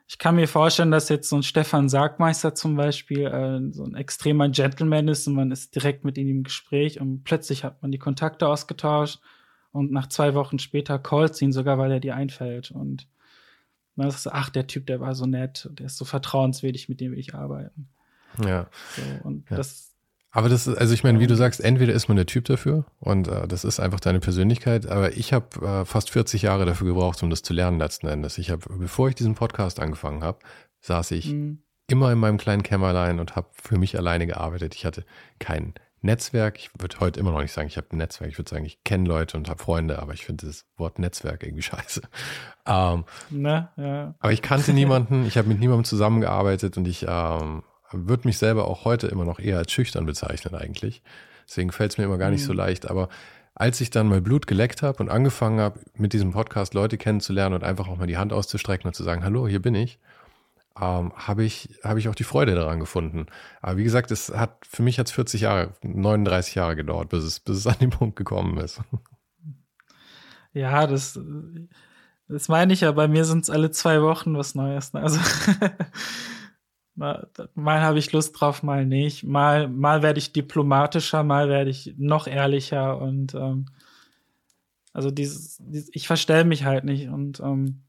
ich kann mir vorstellen, dass jetzt so ein Stefan Sargmeister zum Beispiel äh, so ein extremer Gentleman ist und man ist direkt mit ihm im Gespräch und plötzlich hat man die Kontakte ausgetauscht und nach zwei Wochen später callt ihn sogar, weil er dir einfällt. Und man ist, ach, der Typ, der war so nett, der ist so vertrauenswürdig, mit dem will ich arbeiten. Ja. So, und ja. das. Aber das ist, also ich meine, wie du sagst, entweder ist man der Typ dafür und äh, das ist einfach deine Persönlichkeit, aber ich habe äh, fast 40 Jahre dafür gebraucht, um das zu lernen letzten Endes. Ich habe, bevor ich diesen Podcast angefangen habe, saß ich mhm. immer in meinem kleinen Kämmerlein und habe für mich alleine gearbeitet. Ich hatte keinen Netzwerk, ich würde heute immer noch nicht sagen, ich habe ein Netzwerk, ich würde sagen, ich kenne Leute und habe Freunde, aber ich finde das Wort Netzwerk irgendwie scheiße. Ähm, Na, ja. Aber ich kannte niemanden, ich habe mit niemandem zusammengearbeitet und ich ähm, würde mich selber auch heute immer noch eher als schüchtern bezeichnen eigentlich. Deswegen fällt es mir immer gar nicht mhm. so leicht. Aber als ich dann mal Blut geleckt habe und angefangen habe, mit diesem Podcast Leute kennenzulernen und einfach auch mal die Hand auszustrecken und zu sagen, hallo, hier bin ich, ähm, habe ich, hab ich auch die Freude daran gefunden. Aber wie gesagt, es hat für mich jetzt 40 Jahre, 39 Jahre gedauert, bis es, bis es an den Punkt gekommen ist. Ja, das, das meine ich ja. Bei mir sind es alle zwei Wochen was Neues. Ne? Also mal, mal habe ich Lust drauf, mal nicht. Mal, mal werde ich diplomatischer, mal werde ich noch ehrlicher und ähm, also dieses, dieses ich verstell mich halt nicht und ähm,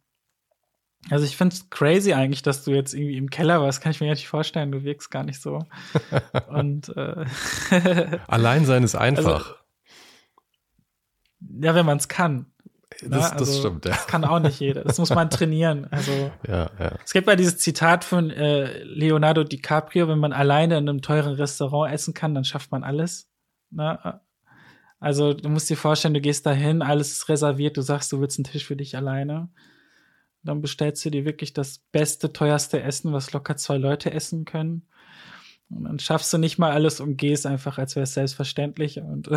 also ich finde es crazy eigentlich, dass du jetzt irgendwie im Keller warst. Kann ich mir nicht vorstellen. Du wirkst gar nicht so. Und äh allein sein ist einfach. Also, ja, wenn man es kann. Das, also, das stimmt, ja. Das kann auch nicht jeder. Das muss man trainieren. Also ja, ja. es gibt ja dieses Zitat von äh, Leonardo DiCaprio, wenn man alleine in einem teuren Restaurant essen kann, dann schafft man alles. Na? Also du musst dir vorstellen, du gehst dahin, alles ist reserviert, du sagst, du willst einen Tisch für dich alleine. Dann bestellst du dir wirklich das beste, teuerste Essen, was locker zwei Leute essen können. Und dann schaffst du nicht mal alles und gehst einfach, als wäre es selbstverständlich. Und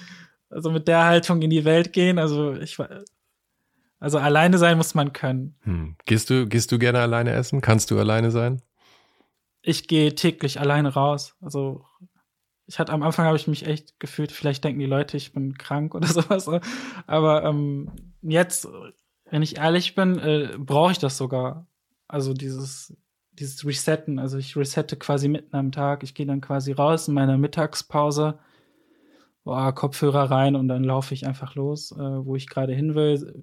also mit der Haltung in die Welt gehen, also ich also alleine sein muss man können. Hm. Gehst du, gehst du gerne alleine essen? Kannst du alleine sein? Ich gehe täglich alleine raus. Also ich hatte am Anfang habe ich mich echt gefühlt, vielleicht denken die Leute, ich bin krank oder sowas. Aber ähm, jetzt, wenn ich ehrlich bin, äh, brauche ich das sogar. Also dieses dieses Resetten. Also ich resette quasi mitten am Tag. Ich gehe dann quasi raus in meiner Mittagspause, boah, Kopfhörer rein und dann laufe ich einfach los, äh, wo ich gerade hin will.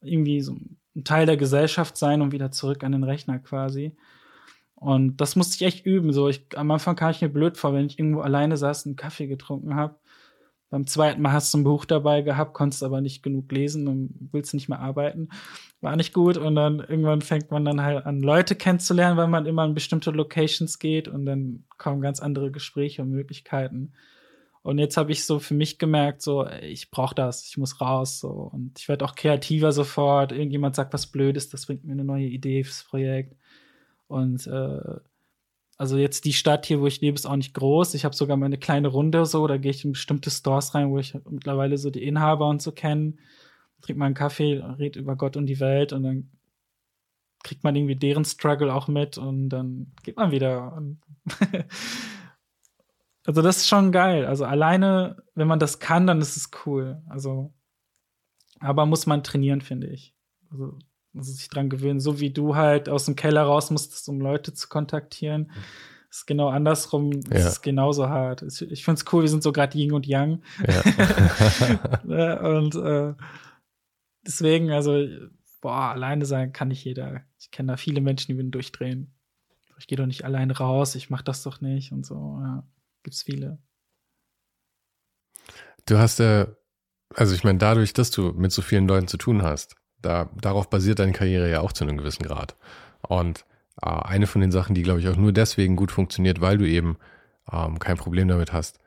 Irgendwie so ein Teil der Gesellschaft sein und wieder zurück an den Rechner quasi. Und das musste ich echt üben. So, ich, am Anfang kam ich mir blöd vor, wenn ich irgendwo alleine saß und einen Kaffee getrunken habe. Beim zweiten Mal hast du ein Buch dabei gehabt, konntest aber nicht genug lesen und willst nicht mehr arbeiten. War nicht gut. Und dann irgendwann fängt man dann halt an, Leute kennenzulernen, weil man immer in bestimmte Locations geht und dann kommen ganz andere Gespräche und Möglichkeiten. Und jetzt habe ich so für mich gemerkt, so, ich brauche das, ich muss raus. So. Und ich werde auch kreativer sofort. Irgendjemand sagt was Blödes, das bringt mir eine neue Idee fürs Projekt. Und äh, also jetzt die Stadt hier, wo ich lebe, ist auch nicht groß. Ich habe sogar meine kleine Runde so, da gehe ich in bestimmte Stores rein, wo ich mittlerweile so die Inhaber und so kenne. Trink mal einen Kaffee, red über Gott und die Welt und dann kriegt man irgendwie deren Struggle auch mit und dann geht man wieder. also das ist schon geil. Also alleine, wenn man das kann, dann ist es cool. Also, aber muss man trainieren, finde ich. Also also sich dran gewöhnen, so wie du halt aus dem Keller raus musstest, um Leute zu kontaktieren. ist genau andersrum, ja. es ist genauso hart. Ich finde es cool, wir sind so gerade Yin und Yang. Ja. und äh, deswegen, also, boah, alleine sein kann nicht jeder. Ich kenne da viele Menschen, die würden durchdrehen. Ich gehe doch nicht alleine raus, ich mach das doch nicht und so. Ja, gibt's viele. Du hast ja, äh, also ich meine, dadurch, dass du mit so vielen Leuten zu tun hast, da, darauf basiert deine Karriere ja auch zu einem gewissen Grad. Und äh, eine von den Sachen, die, glaube ich, auch nur deswegen gut funktioniert, weil du eben ähm, kein Problem damit hast,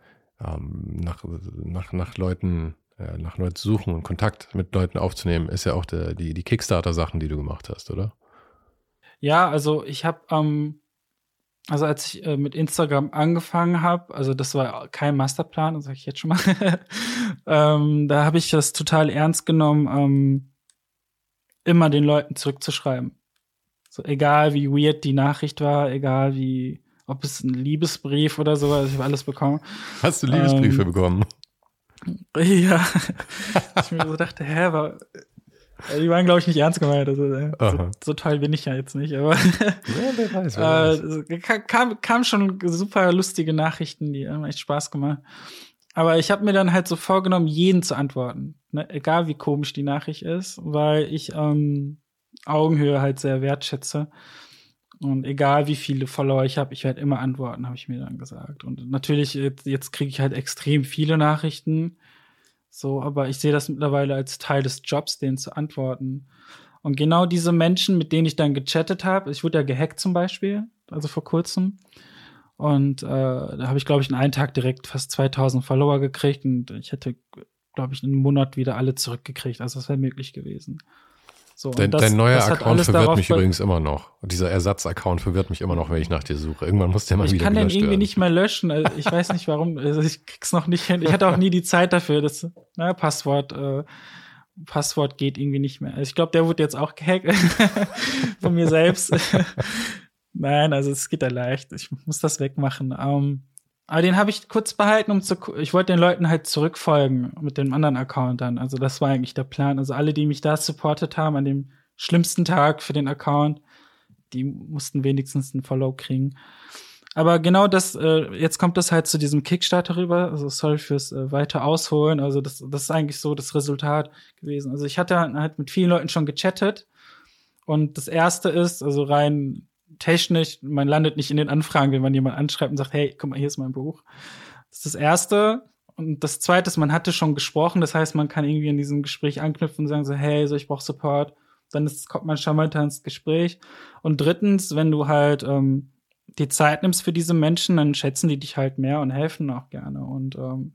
ähm, nach, nach, nach Leuten, äh, nach Leuten zu suchen und Kontakt mit Leuten aufzunehmen, ist ja auch der, die, die Kickstarter-Sachen, die du gemacht hast, oder? Ja, also ich habe ähm, also als ich äh, mit Instagram angefangen habe, also das war kein Masterplan, sage ich jetzt schon mal, ähm, da habe ich das total ernst genommen, ähm, immer den Leuten zurückzuschreiben. So, egal wie weird die Nachricht war, egal wie, ob es ein Liebesbrief oder sowas, ich habe alles bekommen. Hast du Liebesbriefe ähm, bekommen? Ja. ich mir so dachte, hä, aber die waren, glaube ich, nicht ernst gemeint. Also, äh, so, so, toll bin ich ja jetzt nicht, aber ja, wer weiß, wer weiß. äh, kam, kam schon super lustige Nachrichten, die haben echt Spaß gemacht. Aber ich habe mir dann halt so vorgenommen, jeden zu antworten. Ne? Egal wie komisch die Nachricht ist, weil ich ähm, Augenhöhe halt sehr wertschätze. Und egal wie viele Follower ich habe, ich werde immer antworten, habe ich mir dann gesagt. Und natürlich, jetzt, jetzt kriege ich halt extrem viele Nachrichten. So, aber ich sehe das mittlerweile als Teil des Jobs, denen zu antworten. Und genau diese Menschen, mit denen ich dann gechattet habe, ich wurde ja gehackt zum Beispiel, also vor kurzem. Und äh, da habe ich, glaube ich, in einem Tag direkt fast 2000 Follower gekriegt und ich hätte, glaube ich, in einem Monat wieder alle zurückgekriegt. Also das wäre möglich gewesen. So, dein, das, dein neuer Account verwirrt mich übrigens immer noch. Dieser Ersatzaccount verwirrt mich immer noch, wenn ich nach dir suche. Irgendwann muss der mal ich wieder Ich kann den irgendwie nicht mehr löschen. Also ich weiß nicht warum. Also ich krieg's noch nicht hin. Ich hatte auch nie die Zeit dafür. Das na, Passwort, äh, Passwort geht irgendwie nicht mehr. Also ich glaube, der wurde jetzt auch gehackt von mir selbst. Nein, also es geht ja leicht. Ich muss das wegmachen. Ähm, aber den habe ich kurz behalten, um zu. Ich wollte den Leuten halt zurückfolgen mit dem anderen Account dann. Also das war eigentlich der Plan. Also alle, die mich da supportet haben an dem schlimmsten Tag für den Account, die mussten wenigstens einen Follow kriegen. Aber genau das, äh, jetzt kommt das halt zu diesem Kickstarter rüber. Also sorry fürs äh, weiter ausholen. Also das, das ist eigentlich so das Resultat gewesen. Also ich hatte halt mit vielen Leuten schon gechattet. Und das erste ist, also rein technisch, man landet nicht in den Anfragen, wenn man jemand anschreibt und sagt, hey, guck mal, hier ist mein Buch. Das ist das Erste. und das zweite ist, man hatte schon gesprochen, das heißt, man kann irgendwie in diesem Gespräch anknüpfen und sagen so, hey, so ich brauche Support. Dann ist, kommt man charmanter ins Gespräch. Und drittens, wenn du halt ähm, die Zeit nimmst für diese Menschen, dann schätzen die dich halt mehr und helfen auch gerne. Und, ähm,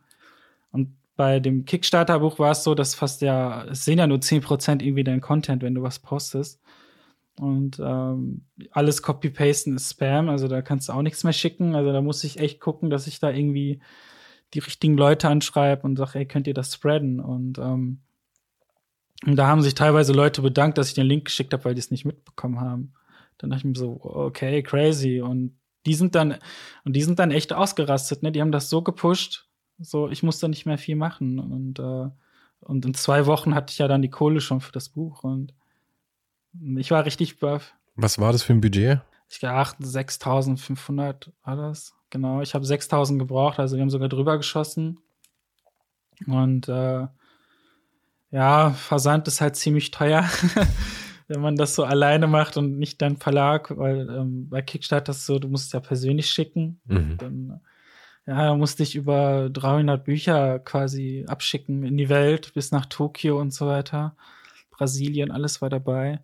und bei dem Kickstarter-Buch war es so, dass fast ja, es sehen ja nur zehn Prozent irgendwie dein Content, wenn du was postest. Und ähm, alles Copy-Pasten ist Spam, also da kannst du auch nichts mehr schicken. Also da muss ich echt gucken, dass ich da irgendwie die richtigen Leute anschreibe und sage, ey, könnt ihr das spreaden? Und, ähm, und da haben sich teilweise Leute bedankt, dass ich den Link geschickt habe, weil die es nicht mitbekommen haben. Dann dachte ich mir so, okay, crazy. Und die sind dann, und die sind dann echt ausgerastet, ne? Die haben das so gepusht, so, ich musste nicht mehr viel machen. Und, äh, und in zwei Wochen hatte ich ja dann die Kohle schon für das Buch und ich war richtig baff. Was war das für ein Budget? Ich gedacht, 6500 war das. Genau, ich habe 6000 gebraucht, also wir haben sogar drüber geschossen. Und äh, ja, Versand ist halt ziemlich teuer, wenn man das so alleine macht und nicht dein Verlag, weil ähm, bei Kickstarter ist so, du musst es ja persönlich schicken. Mhm. Dann, ja, musste ich über 300 Bücher quasi abschicken in die Welt, bis nach Tokio und so weiter. Brasilien, alles war dabei.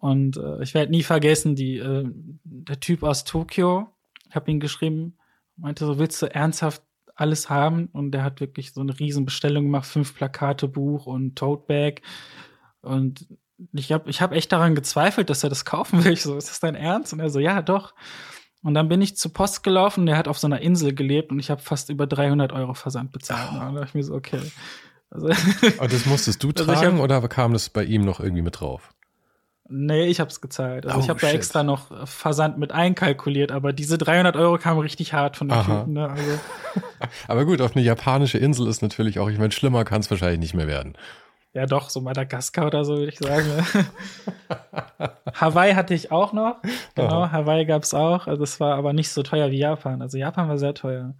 Und äh, ich werde nie vergessen, die, äh, der Typ aus Tokio, ich habe ihn geschrieben, meinte so, willst du ernsthaft alles haben? Und der hat wirklich so eine riesen Bestellung gemacht, fünf Plakate, Buch und Tote Bag. Und ich habe ich hab echt daran gezweifelt, dass er das kaufen will. Ich so, ist das dein Ernst? Und er so, ja, doch. Und dann bin ich zur Post gelaufen, der hat auf so einer Insel gelebt und ich habe fast über 300 Euro Versand bezahlt. Oh. Und da dachte ich mir so, okay. Also, Aber das musstest du tragen also hab, oder kam das bei ihm noch irgendwie mit drauf? Nee, ich hab's gezahlt. Also oh, ich habe da extra noch Versand mit einkalkuliert, aber diese 300 Euro kamen richtig hart von den Typen. Ne? Also. aber gut, auf eine japanische Insel ist natürlich auch, ich meine, schlimmer kann es wahrscheinlich nicht mehr werden. Ja, doch, so Madagaskar oder so, würde ich sagen. Ne? Hawaii hatte ich auch noch. Genau, Aha. Hawaii gab's auch. Also es war aber nicht so teuer wie Japan. Also Japan war sehr teuer.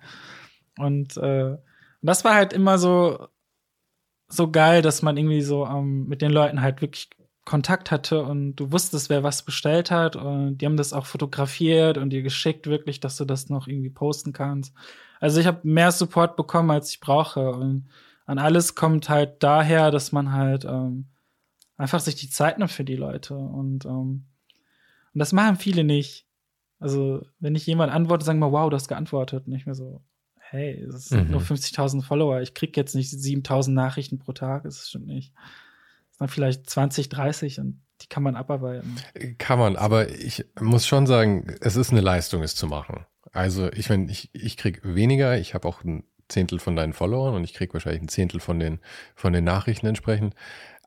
Und äh, das war halt immer so, so geil, dass man irgendwie so ähm, mit den Leuten halt wirklich Kontakt hatte und du wusstest, wer was bestellt hat und die haben das auch fotografiert und dir geschickt, wirklich, dass du das noch irgendwie posten kannst. Also ich habe mehr Support bekommen, als ich brauche und an alles kommt halt daher, dass man halt ähm, einfach sich die Zeit nimmt für die Leute und, ähm, und das machen viele nicht. Also wenn ich jemand antworte, sagen wir, wow, du hast geantwortet und ich mir so, hey, es sind mhm. nur 50.000 Follower, ich krieg jetzt nicht 7.000 Nachrichten pro Tag, das schon nicht vielleicht 20, 30 und die kann man abarbeiten. Kann man, aber ich muss schon sagen, es ist eine Leistung, es zu machen. Also ich meine, ich, ich krieg weniger, ich habe auch ein Zehntel von deinen Followern und ich krieg wahrscheinlich ein Zehntel von den, von den Nachrichten entsprechend.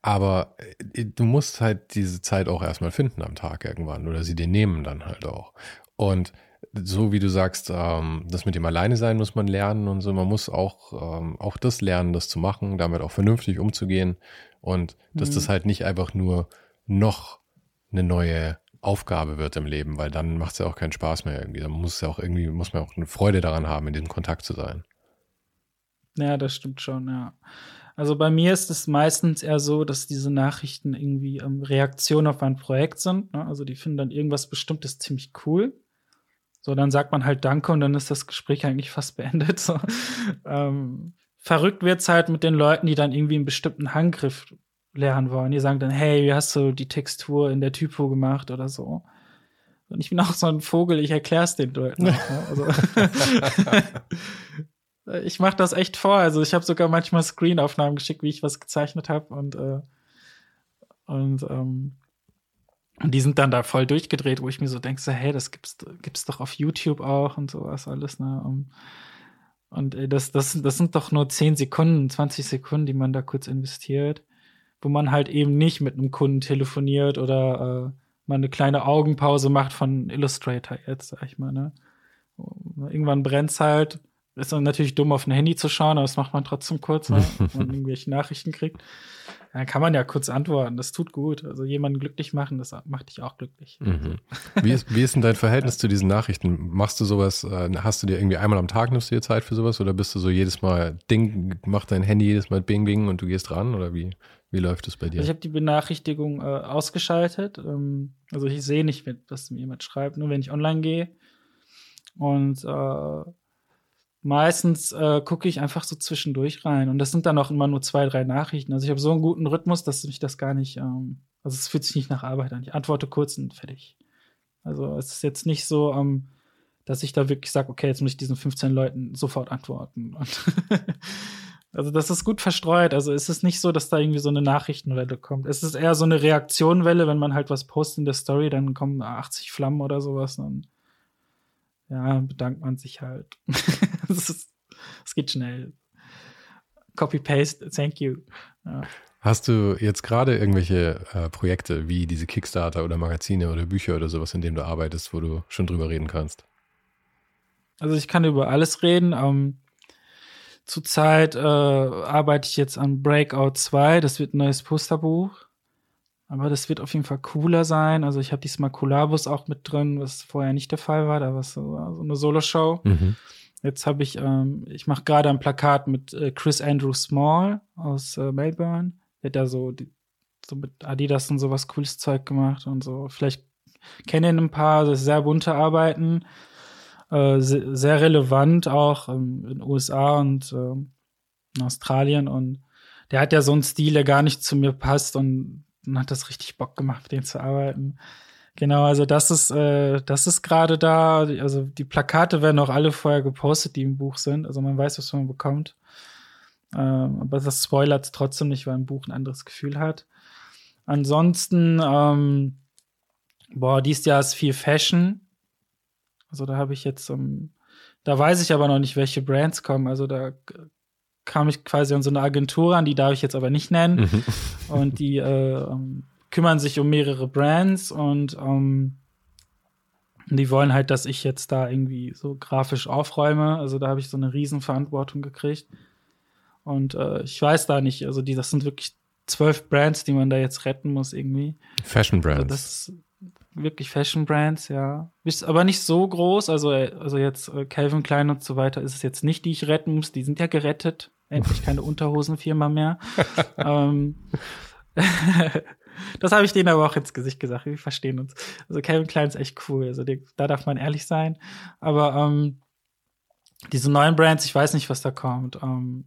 Aber äh, du musst halt diese Zeit auch erstmal finden am Tag irgendwann oder sie dir nehmen dann halt auch. Und so wie du sagst, ähm, das mit dem Alleine sein muss man lernen und so. Man muss auch, ähm, auch das lernen, das zu machen, damit auch vernünftig umzugehen. Und dass mhm. das halt nicht einfach nur noch eine neue Aufgabe wird im Leben, weil dann macht es ja auch keinen Spaß mehr irgendwie. Dann muss ja auch irgendwie, muss man auch eine Freude daran haben, in diesem Kontakt zu sein. Ja, das stimmt schon, ja. Also bei mir ist es meistens eher so, dass diese Nachrichten irgendwie ähm, Reaktionen auf ein Projekt sind. Ne? Also die finden dann irgendwas Bestimmtes ziemlich cool. So, dann sagt man halt Danke und dann ist das Gespräch eigentlich fast beendet. So. ähm, verrückt wird's halt mit den Leuten, die dann irgendwie einen bestimmten Handgriff lernen wollen. Die sagen dann, hey, wie hast du die Textur in der Typo gemacht oder so. Und ich bin auch so ein Vogel, ich erklär's den Leuten. Auch, ne? also, ich mache das echt vor. Also ich habe sogar manchmal Screenaufnahmen geschickt, wie ich was gezeichnet habe und äh, und ähm, und die sind dann da voll durchgedreht, wo ich mir so denke, so, hey, das gibt's, gibt's doch auf YouTube auch und sowas alles, ne? Um, und ey, das, das, das sind doch nur 10 Sekunden, 20 Sekunden, die man da kurz investiert, wo man halt eben nicht mit einem Kunden telefoniert oder äh, mal eine kleine Augenpause macht von Illustrator jetzt, sag ich mal, ne? Irgendwann brennt's halt. Ist natürlich dumm, auf ein Handy zu schauen, aber das macht man trotzdem kurz, ne? wenn man irgendwelche Nachrichten kriegt. Dann kann man ja kurz antworten. Das tut gut. Also jemanden glücklich machen, das macht dich auch glücklich. Mhm. Wie, ist, wie ist denn dein Verhältnis zu diesen Nachrichten? Machst du sowas, äh, hast du dir irgendwie einmal am Tag nimmst du dir Zeit für sowas oder bist du so jedes Mal Ding, macht dein Handy jedes Mal Bing Bing und du gehst ran oder wie? Wie läuft es bei dir? Also ich habe die Benachrichtigung äh, ausgeschaltet. Ähm, also ich sehe nicht, was mir jemand schreibt, nur wenn ich online gehe. Und äh, meistens äh, gucke ich einfach so zwischendurch rein. Und das sind dann auch immer nur zwei, drei Nachrichten. Also ich habe so einen guten Rhythmus, dass mich das gar nicht, ähm, also es fühlt sich nicht nach Arbeit an. Ich antworte kurz und fertig. Also es ist jetzt nicht so, ähm, dass ich da wirklich sage, okay, jetzt muss ich diesen 15 Leuten sofort antworten. also das ist gut verstreut. Also es ist nicht so, dass da irgendwie so eine Nachrichtenwelle kommt. Es ist eher so eine Reaktionwelle, wenn man halt was postet in der Story, dann kommen 80 Flammen oder sowas. Dann ja, bedankt man sich halt. Es geht schnell. Copy-Paste, thank you. Ja. Hast du jetzt gerade irgendwelche äh, Projekte wie diese Kickstarter oder Magazine oder Bücher oder sowas, in denen du arbeitest, wo du schon drüber reden kannst? Also ich kann über alles reden. Ähm, Zurzeit äh, arbeite ich jetzt an Breakout 2. Das wird ein neues Posterbuch. Aber das wird auf jeden Fall cooler sein. Also ich habe diesmal Kulabus auch mit drin, was vorher nicht der Fall war. Da war es so, so eine Solo-Show. Mhm. Jetzt habe ich, ähm, ich mache gerade ein Plakat mit äh, Chris Andrew Small aus äh, Melbourne. Der hat da so, die, so mit Adidas und sowas cooles Zeug gemacht und so. Vielleicht kennen ihn ein paar, das sehr bunte Arbeiten. Äh, sehr, sehr relevant auch ähm, in den USA und äh, in Australien. Und der hat ja so einen Stil, der gar nicht zu mir passt und hat das richtig Bock gemacht, mit denen zu arbeiten. Genau, also das ist, äh, das ist gerade da. Also die Plakate werden auch alle vorher gepostet, die im Buch sind. Also man weiß, was man bekommt. Ähm, aber das spoilert trotzdem nicht, weil ein Buch ein anderes Gefühl hat. Ansonsten, ähm, boah, dies Jahr ist viel Fashion. Also da habe ich jetzt, um, da weiß ich aber noch nicht, welche Brands kommen. Also da kam ich quasi an so eine Agentur an, die darf ich jetzt aber nicht nennen. Mhm. und die äh, ähm, kümmern sich um mehrere Brands und ähm, die wollen halt, dass ich jetzt da irgendwie so grafisch aufräume. Also da habe ich so eine Riesenverantwortung gekriegt. Und äh, ich weiß da nicht, also die, das sind wirklich zwölf Brands, die man da jetzt retten muss irgendwie. Fashion Brands. Also das wirklich Fashion Brands, ja. Aber nicht so groß, also, also jetzt äh, Calvin Klein und so weiter ist es jetzt nicht, die ich retten muss. Die sind ja gerettet. Endlich keine Unterhosenfirma mehr. ähm, das habe ich denen aber auch ins Gesicht gesagt. Wir verstehen uns. Also Calvin Klein ist echt cool. Also die, da darf man ehrlich sein. Aber ähm, diese neuen Brands, ich weiß nicht, was da kommt. Ähm,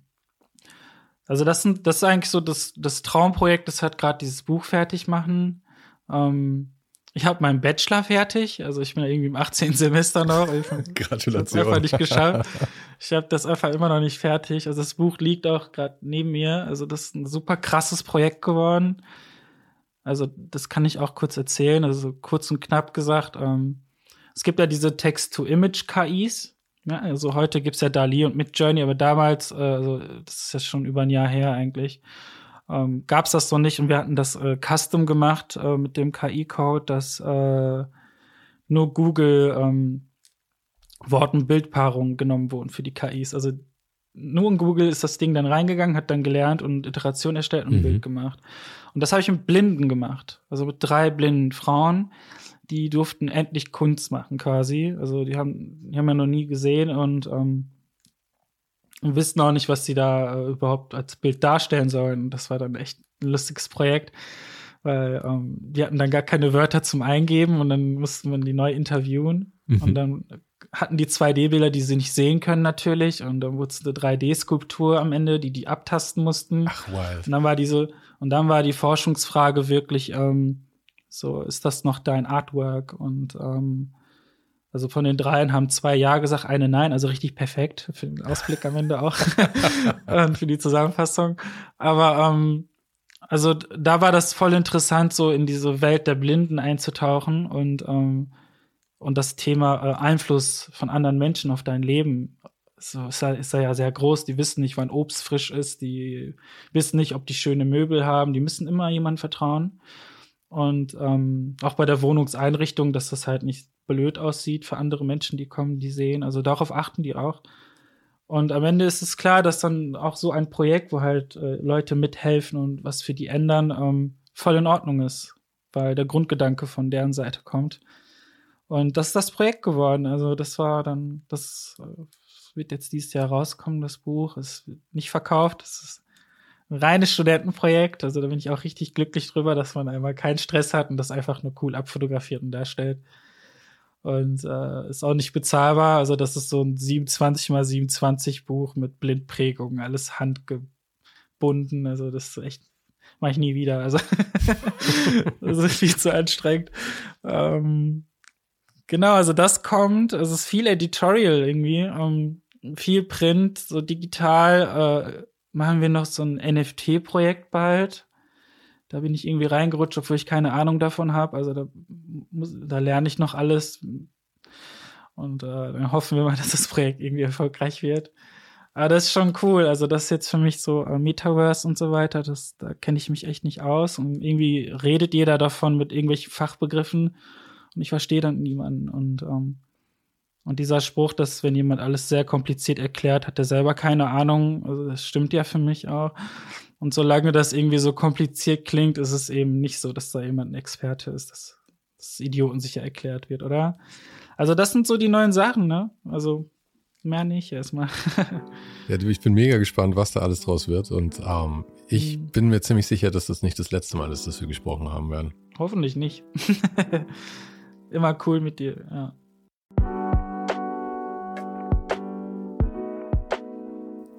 also das sind, das ist eigentlich so das, das Traumprojekt, das hat gerade dieses Buch fertig machen. Ähm, ich habe meinen Bachelor fertig, also ich bin irgendwie im 18. Semester noch. Gratulation. Ich einfach nicht geschafft. Ich habe das einfach immer noch nicht fertig. Also das Buch liegt auch gerade neben mir. Also das ist ein super krasses Projekt geworden. Also das kann ich auch kurz erzählen. Also kurz und knapp gesagt. Ähm, es gibt ja diese Text-to-Image-KIs. Ja, also heute gibt's ja DALI und Midjourney, aber damals, äh, also das ist ja schon über ein Jahr her eigentlich ähm, gab es das noch nicht und wir hatten das äh, custom gemacht äh, mit dem KI-Code, dass äh, nur Google ähm, Wort- und Bildpaarungen genommen wurden für die KIs. Also nur in Google ist das Ding dann reingegangen, hat dann gelernt und Iteration erstellt und ein mhm. Bild gemacht. Und das habe ich mit Blinden gemacht. Also mit drei blinden Frauen. Die durften endlich Kunst machen quasi. Also die haben, die haben ja noch nie gesehen und ähm, und wissen auch nicht, was sie da äh, überhaupt als Bild darstellen sollen. Das war dann echt ein lustiges Projekt, weil ähm, die hatten dann gar keine Wörter zum Eingeben und dann musste man die neu interviewen. Mhm. Und dann hatten die 2D-Bilder, die sie nicht sehen können natürlich. Und dann wurde es eine 3D-Skulptur am Ende, die die abtasten mussten. Ach, wild. Und dann war diese, und dann war die Forschungsfrage wirklich, ähm, so, ist das noch dein Artwork? Und ähm, also von den dreien haben zwei Ja gesagt, eine Nein, also richtig perfekt für den Ausblick am Ende auch und für die Zusammenfassung. Aber ähm, also da war das voll interessant, so in diese Welt der Blinden einzutauchen und ähm, und das Thema äh, Einfluss von anderen Menschen auf dein Leben so ist, ist ja sehr groß. Die wissen nicht, wann Obst frisch ist. Die wissen nicht, ob die schöne Möbel haben. Die müssen immer jemandem vertrauen. Und ähm, auch bei der Wohnungseinrichtung, dass das halt nicht blöd aussieht für andere Menschen, die kommen, die sehen. Also darauf achten die auch. Und am Ende ist es klar, dass dann auch so ein Projekt, wo halt äh, Leute mithelfen und was für die ändern, ähm, voll in Ordnung ist, weil der Grundgedanke von deren Seite kommt. Und das ist das Projekt geworden. Also das war dann, das äh, wird jetzt dieses Jahr rauskommen, das Buch. Es wird nicht verkauft. Es ist reines Studentenprojekt. Also da bin ich auch richtig glücklich drüber, dass man einmal keinen Stress hat und das einfach nur cool abfotografiert und darstellt. Und äh, ist auch nicht bezahlbar. Also, das ist so ein 27 mal 27 Buch mit Blindprägungen, alles handgebunden. Also, das ist echt, mache ich nie wieder. Also, das ist viel zu anstrengend. Ähm, genau, also das kommt. Es ist viel Editorial irgendwie. Ähm, viel Print, so digital. Äh, machen wir noch so ein NFT-Projekt bald. Da bin ich irgendwie reingerutscht, obwohl ich keine Ahnung davon habe. Also da, muss, da lerne ich noch alles. Und äh, dann hoffen wir mal, dass das Projekt irgendwie erfolgreich wird. Aber das ist schon cool. Also das ist jetzt für mich so äh, Metaverse und so weiter. Das, da kenne ich mich echt nicht aus. Und irgendwie redet jeder davon mit irgendwelchen Fachbegriffen. Und ich verstehe dann niemanden. Und, ähm, und dieser Spruch, dass wenn jemand alles sehr kompliziert erklärt, hat er selber keine Ahnung. Also das stimmt ja für mich auch. Und solange das irgendwie so kompliziert klingt, ist es eben nicht so, dass da jemand ein Experte ist, dass das Idioten sicher erklärt wird, oder? Also, das sind so die neuen Sachen, ne? Also, mehr nicht erstmal. ja, ich bin mega gespannt, was da alles draus wird. Und ähm, ich mhm. bin mir ziemlich sicher, dass das nicht das letzte Mal ist, dass wir gesprochen haben werden. Hoffentlich nicht. Immer cool mit dir, ja.